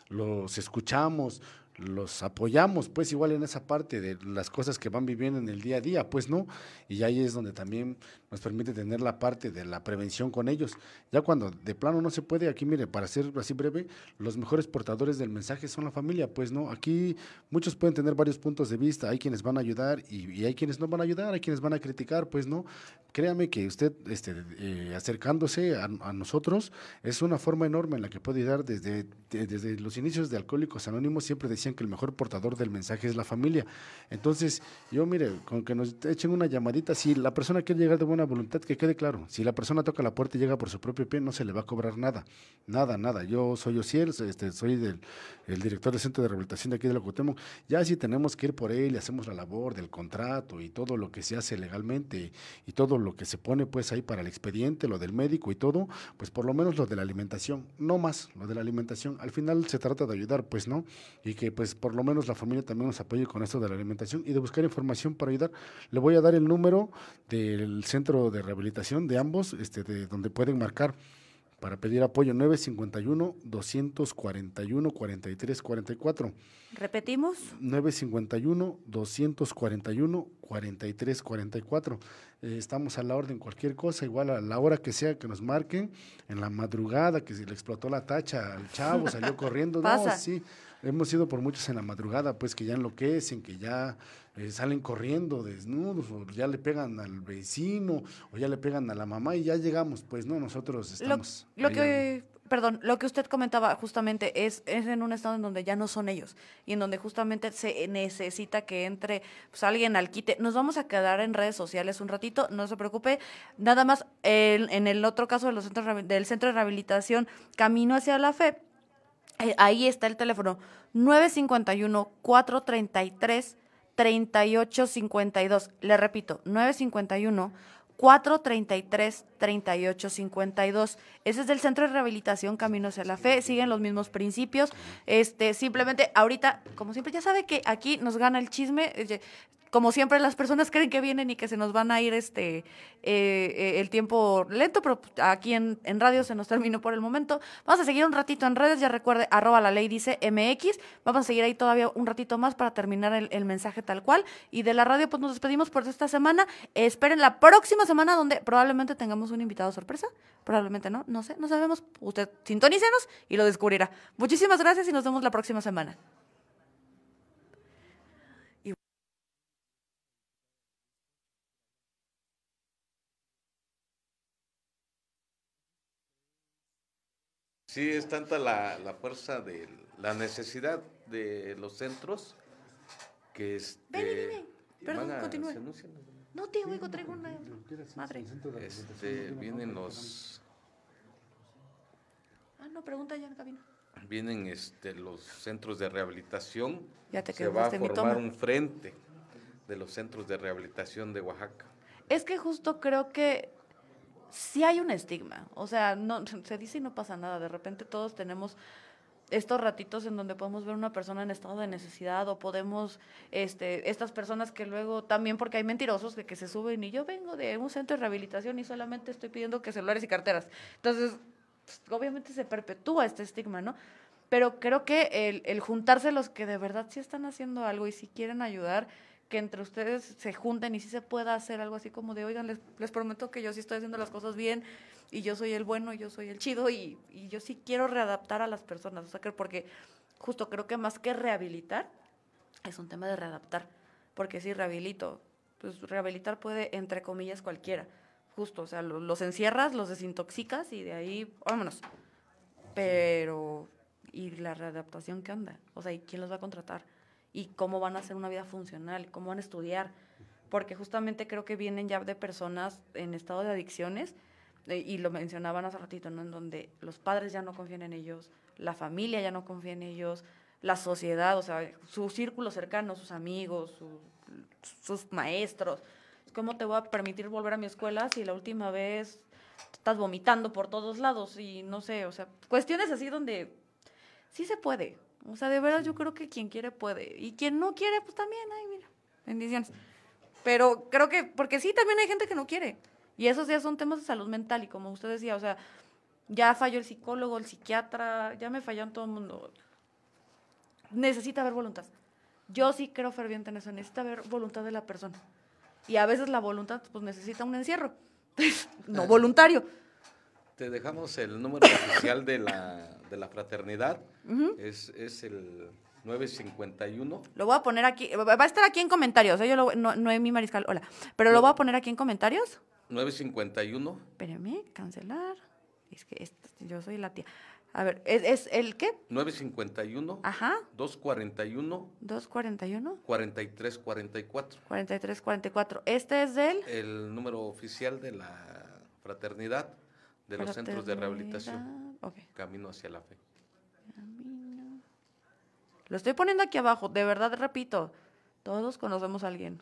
los escuchamos, los apoyamos, pues igual en esa parte de las cosas que van viviendo en el día a día, pues no, y ahí es donde también nos permite tener la parte de la prevención con ellos. Ya cuando de plano no se puede, aquí mire, para ser así breve, los mejores portadores del mensaje son la familia, pues no, aquí muchos pueden tener varios puntos de vista, hay quienes van a ayudar y, hay quienes no van a ayudar, hay quienes van a criticar, pues no, créame que usted este, eh, acercándose a, nosotros es una forma enorme en la que puede ayudar desde, desde los inicios de Alcohólicos Anónimos, siempre decían que el mejor portador del mensaje es la familia. Entonces, yo mire, con que nos echen una llamadita, si la persona quiere llegar de buena voluntad, que quede claro, si la persona toca la puerta y llega por su propio pie, no se le va a cobrar nada, nada, nada. Yo soy Ociel, este, soy del, el director del Centro de Rehabilitación de aquí de la Cotemo. Ya si tenemos que ir por él y hacemos la labor del contrato y todo lo que se hace legalmente y todo lo que se pone pues ahí para el expediente, lo del médico y todo, pues por lo menos lo de la alimentación, no más, lo de la alimentación. Al final se trata de ayudar, pues, ¿no? Y que pues por lo menos la familia también nos apoye con esto de la alimentación y de buscar información para ayudar. Le voy a dar el número del centro de rehabilitación de ambos, este, de donde pueden marcar para pedir apoyo 951 241 43 44. Repetimos. 951 241 43 44. estamos a la orden cualquier cosa, igual a la hora que sea que nos marquen, en la madrugada que se le explotó la tacha al chavo, salió corriendo, no, sí hemos ido por muchos en la madrugada, pues que ya enloquecen, que ya eh, salen corriendo desnudos, o ya le pegan al vecino, o ya le pegan a la mamá y ya llegamos, pues no, nosotros estamos. Lo, que, perdón, lo que usted comentaba justamente es, es en un estado en donde ya no son ellos y en donde justamente se necesita que entre pues, alguien al quite. Nos vamos a quedar en redes sociales un ratito, no se preocupe. Nada más, en el otro caso de los centros, del centro de rehabilitación Camino hacia la Fe, ahí está el teléfono 951-433-3852. Le repito, 951 433 3852. Ese es del Centro de Rehabilitación Camino hacia la Fe. Siguen los mismos principios. Este, simplemente, ahorita, como siempre, ya sabe que aquí nos gana el chisme como siempre las personas creen que vienen y que se nos van a ir este eh, eh, el tiempo lento, pero aquí en, radio se nos terminó por el momento. Vamos a seguir un ratito en redes, ya recuerde, arroba la ley dice MX, vamos a seguir ahí todavía un ratito más para terminar el, mensaje tal cual. Y de la radio pues nos despedimos por esta semana. esperen la próxima semana donde probablemente tengamos un invitado sorpresa, probablemente no, no sé, no sabemos. Usted sintonícenos y lo descubrirá. Muchísimas gracias y nos vemos la próxima semana. Sí, es tanta la, fuerza de la necesidad de los centros que este. Ven, ven, Perdón, continúe. No te oigo, traigo una madre. Este, vienen los. Ah, no, pregunta ya en cabina. Vienen este, los centros de rehabilitación. Ya te Se va a formar un frente de los centros de rehabilitación de Oaxaca. Es que justo creo que sí hay un estigma. O sea, no, se dice y no pasa nada. De repente todos tenemos estos ratitos en donde podemos ver una persona en estado de necesidad o podemos, este, estas personas que luego también, porque hay mentirosos que, que se suben y yo vengo de un centro de rehabilitación y solamente estoy pidiendo que celulares y carteras. Entonces, pues, obviamente se perpetúa este estigma, ¿no? Pero creo que el, el juntarse los que de verdad sí están haciendo algo y si quieren ayudar, que entre ustedes se junten y si se pueda hacer algo así como de, oigan, les, les prometo que yo sí estoy haciendo las cosas bien y yo soy el bueno, yo soy el chido y, y yo sí quiero readaptar a las personas, o sea, que porque justo creo que más que rehabilitar, es un tema de readaptar, porque si rehabilito, pues rehabilitar puede, entre comillas, cualquiera, justo, o sea, lo- los encierras, los desintoxicas y de ahí, vámonos. Pero, ¿y la readaptación qué onda? O sea, ¿y quién los va a contratar? ¿Y cómo van a hacer una vida funcional? ¿Cómo van a estudiar? Porque justamente creo que vienen ya de personas en estado de adicciones, y lo mencionaban hace ratito, ¿no? En donde los padres ya no confían en ellos, la familia ya no confía en ellos, la sociedad, o sea, su círculo cercano, sus amigos, su- sus maestros. ¿Cómo te voy a permitir volver a mi escuela si la última vez estás vomitando por todos lados y no sé, o sea, cuestiones así donde sí se puede. O sea, de verdad yo creo que quien quiere puede. Y quien no quiere, pues también, ay, mira, bendiciones. Pero creo que, porque sí, también hay gente que no quiere. Y esos ya son temas de salud mental. Y como usted decía, o sea, ya falló el psicólogo, el psiquiatra, ya me fallaron todo el mundo. Necesita haber voluntad. Yo sí creo ferviente en eso, necesita haber voluntad de la persona. Y a veces la voluntad, pues necesita un encierro. no voluntario. Te dejamos el número oficial de la, de la fraternidad. es, es el 951. Lo voy a poner aquí, va a estar aquí en comentarios, ¿eh? yo lo, no, no es mi mariscal, hola, pero lo voy a poner aquí en comentarios. 951 Espérame, cancelar. Es que esta- yo soy la tía. A ver, ¿es, es el qué? 951 Ajá, 241 241, 4344. 43, 44. Este es del... El número oficial de la fraternidad de los centros de rehabilitación. Camino hacia la fe. Lo estoy poniendo aquí abajo, de verdad repito, todos conocemos a alguien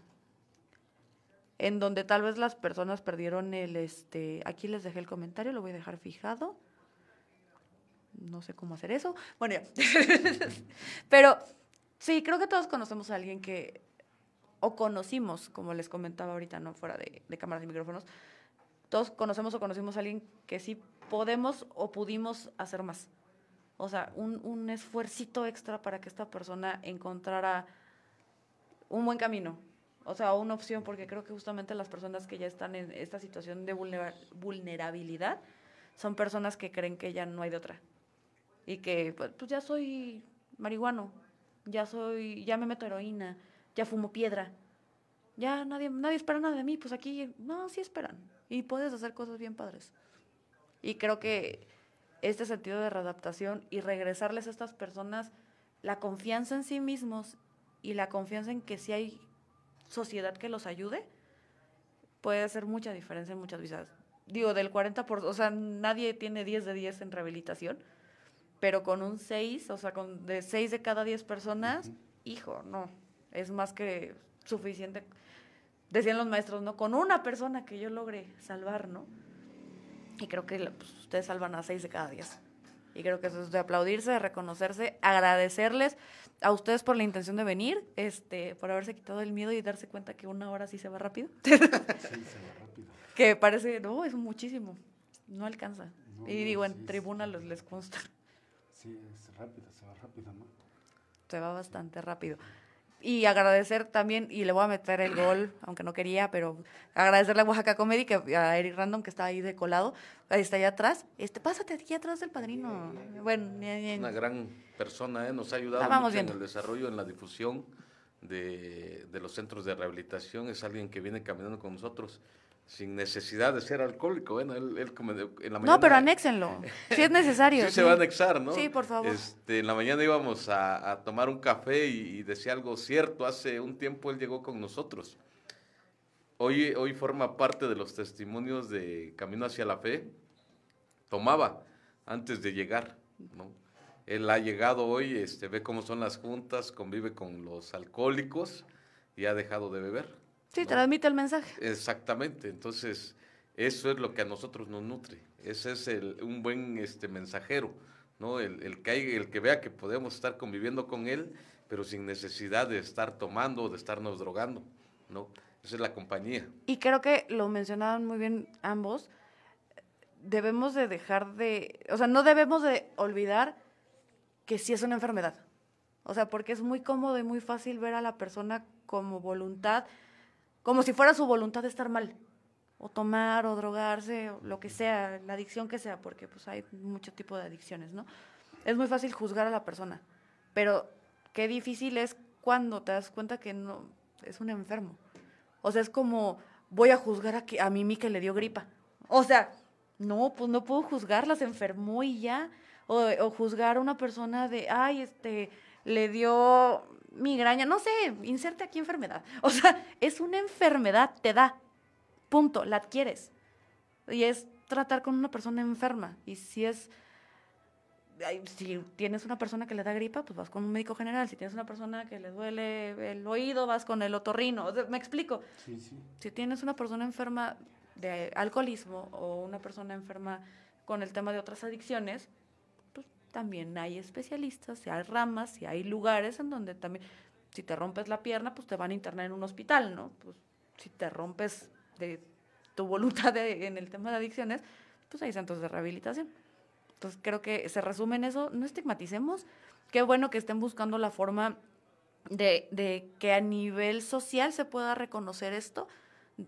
en donde tal vez las personas perdieron el este, aquí les dejé el comentario, lo voy a dejar fijado. No sé cómo hacer eso. Bueno. Pero sí, creo que todos conocemos a alguien que o conocimos, como les comentaba ahorita, no fuera de, de cámaras y micrófonos, todos conocemos o conocimos a alguien que sí podemos o pudimos hacer más. O sea, un, un esfuercito extra para que esta persona encontrara un buen camino. O sea, una opción, porque creo que justamente las personas que ya están en esta situación de vulnera- vulnerabilidad son personas que creen que ya no hay de otra. Y que, pues, pues, ya soy marihuano, ya soy, ya me meto heroína, ya fumo piedra. Ya nadie, nadie espera nada de mí, pues aquí, no, sí esperan. Y puedes hacer cosas bien padres. Y creo que este sentido de readaptación y regresarles a estas personas la confianza en sí mismos y la confianza en que si hay sociedad que los ayude, puede hacer mucha diferencia en muchas vidas. Digo, del 40%, por, o sea, nadie tiene 10 de 10 en rehabilitación, pero con un 6, o sea, con de 6 de cada 10 personas, hijo, no, es más que suficiente. Decían los maestros, ¿no? Con una persona que yo logre salvar, ¿no? Y creo que pues, ustedes salvan a 6 de cada 10. Y creo que eso es de aplaudirse, de reconocerse, agradecerles a ustedes por la intención de venir, este, por haberse quitado el miedo y darse cuenta que una hora sí se va rápido. Sí, se va rápido. que parece, no, es muchísimo. No alcanza. No, y no, digo, sí, en sí. tribuna los, les consta. Sí, es rápido, se va rápido, ¿no? Se va bastante rápido. Y agradecer también, y le voy a meter el gol, aunque no quería, pero agradecerle a Oaxaca Comedy, que a Eric Random, que está ahí de colado, ahí está allá atrás. Este, pásate aquí atrás del padrino. Bueno, Una gran persona, ¿eh? nos ha ayudado mucho en viendo. el desarrollo, en la difusión de, de los centros de rehabilitación. Es alguien que viene caminando con nosotros sin necesidad de ser alcohólico. Bueno, él, él en la mañana, no, pero anéxenlo, si es necesario. Sí, se va a anexar, ¿no? Sí, por favor. Este, en la mañana íbamos a, a tomar un café y, y decía algo cierto. Hace un tiempo él llegó con nosotros. Hoy, hoy forma parte de los testimonios de Camino hacia la Fe. Tomaba antes de llegar, ¿no? Él ha llegado hoy, este, ve cómo son las juntas, convive con los alcohólicos y ha dejado de beber. Sí, ¿no? transmite el mensaje. Exactamente, entonces eso es lo que a nosotros nos nutre, ese es el- un buen este, mensajero, ¿no? El, el que hay- el que vea que podemos estar conviviendo con él, pero sin necesidad de estar tomando o de estarnos drogando, ¿no? Esa es la compañía. Y creo que lo mencionaban muy bien ambos. Debemos de dejar de, o sea, no debemos de olvidar que sí es una enfermedad. O sea, porque es muy cómodo y muy fácil ver a la persona como voluntad, como si fuera su voluntad de estar mal, o tomar, o drogarse, o lo que sea, la adicción que sea, porque pues hay mucho tipo de adicciones, ¿no? Es muy fácil juzgar a la persona, pero qué difícil es cuando te das cuenta que no es un enfermo. O sea, es como voy a juzgar a, que, a Mimi que le dio gripa. O sea, no, pues no puedo juzgarla, se enfermó y ya. O, o juzgar a una persona de, ay, este, le dio migraña, no sé, inserte aquí enfermedad. O sea, es una enfermedad, te da, punto, la adquieres. Y es tratar con una persona enferma. Y si es, si tienes una persona que le da gripa, pues vas con un médico general. Si tienes una persona que le duele el oído, vas con el otorrino. ¿Me explico? Sí, sí. Si tienes una persona enferma de alcoholismo o una persona enferma con el tema de otras adicciones, también hay especialistas, si hay ramas, si hay lugares en donde también, si te rompes la pierna, pues te van a internar en un hospital, ¿no? Pues si te rompes de tu voluntad en el tema de adicciones, pues hay centros de rehabilitación. Entonces creo que se resume en eso, no estigmaticemos, qué bueno que estén buscando la forma de, de que a nivel social se pueda reconocer esto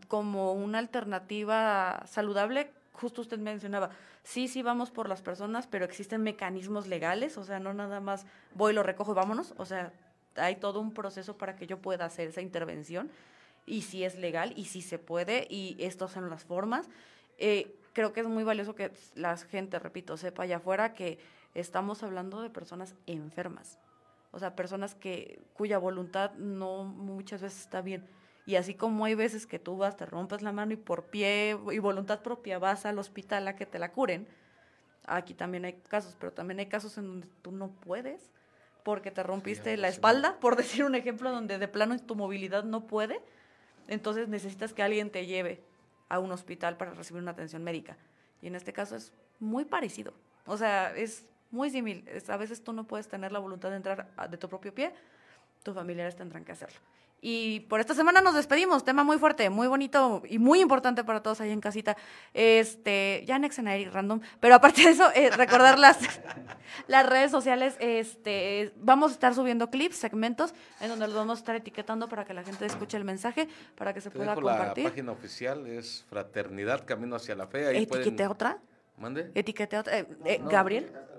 como una alternativa saludable justo usted mencionaba, sí, sí vamos por las personas, pero existen mecanismos legales, o sea, no nada más voy, lo recojo y vámonos, o sea, hay todo un proceso para que yo pueda hacer esa intervención y si es legal y si se puede y estas son las formas. Eh, creo que es muy valioso que la gente, repito, sepa allá afuera que estamos hablando de personas enfermas, o sea, personas que cuya voluntad no muchas veces está bien y así como hay veces que tú vas, te rompes la mano y por pie y voluntad propia vas al hospital a que te la curen, aquí también hay casos, pero también hay casos en donde tú no puedes porque te rompiste la espalda, por decir un ejemplo, donde de plano tu movilidad no puede, entonces necesitas que alguien te lleve a un hospital para recibir una atención médica. Y en este caso es muy parecido. O sea, es muy similar. A veces tú no puedes tener la voluntad de entrar de tu propio pie, tus familiares tendrán que hacerlo. Y por esta semana nos despedimos. Tema muy fuerte, muy bonito y muy importante para todos ahí en casita. Este, ya anexen ahí random. Pero aparte de eso, eh, recordar las, las redes sociales. Este, vamos a estar subiendo clips, segmentos, en donde los vamos a estar etiquetando para que la gente escuche el mensaje, para que se pueda compartir. La página oficial es Fraternidad Camino hacia la Fe. Ahí ¿Etiquete otra? ¿Mande? ¿Etiquete otra? Eh, eh, ¿Gabriel? ¿No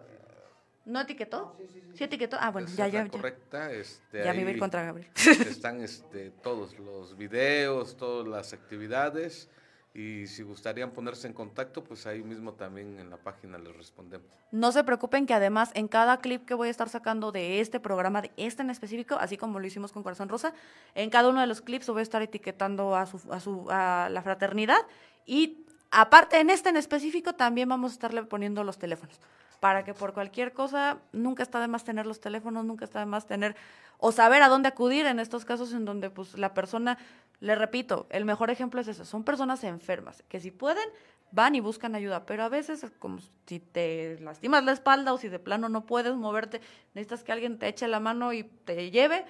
etiquetó? Sí, sí, sí. etiquetó? Ah, bueno, ya, ya. correcta. Este, ya me voy contra Gabriel. Están este, todos los videos, todas las actividades. Y si gustarían ponerse en contacto, pues ahí mismo también en la página les respondemos. No se preocupen que además en cada clip que voy a estar sacando de este programa, de este en específico, así como lo hicimos con Corazón Rosa, en cada uno de los clips voy a estar etiquetando a, su, a, su, a la fraternidad y aparte en este en específico también vamos a estarle poniendo los teléfonos para que por cualquier cosa nunca está de más tener los teléfonos, nunca está de más tener o saber a dónde acudir en estos casos en donde pues la persona, le repito, el mejor ejemplo es eso, son personas enfermas que si pueden van y buscan ayuda, pero a veces es como si te lastimas la espalda o si de plano no puedes moverte, necesitas que alguien te eche la mano y te lleve,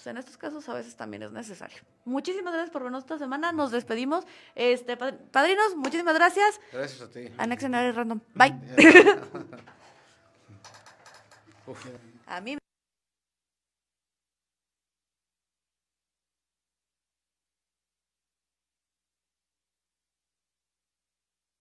pues en estos casos a veces también es necesario. Muchísimas gracias por vernos esta semana. Nos despedimos. Este, padrinos, muchísimas gracias. Gracias a ti. Anexionario Random. Bye. a mí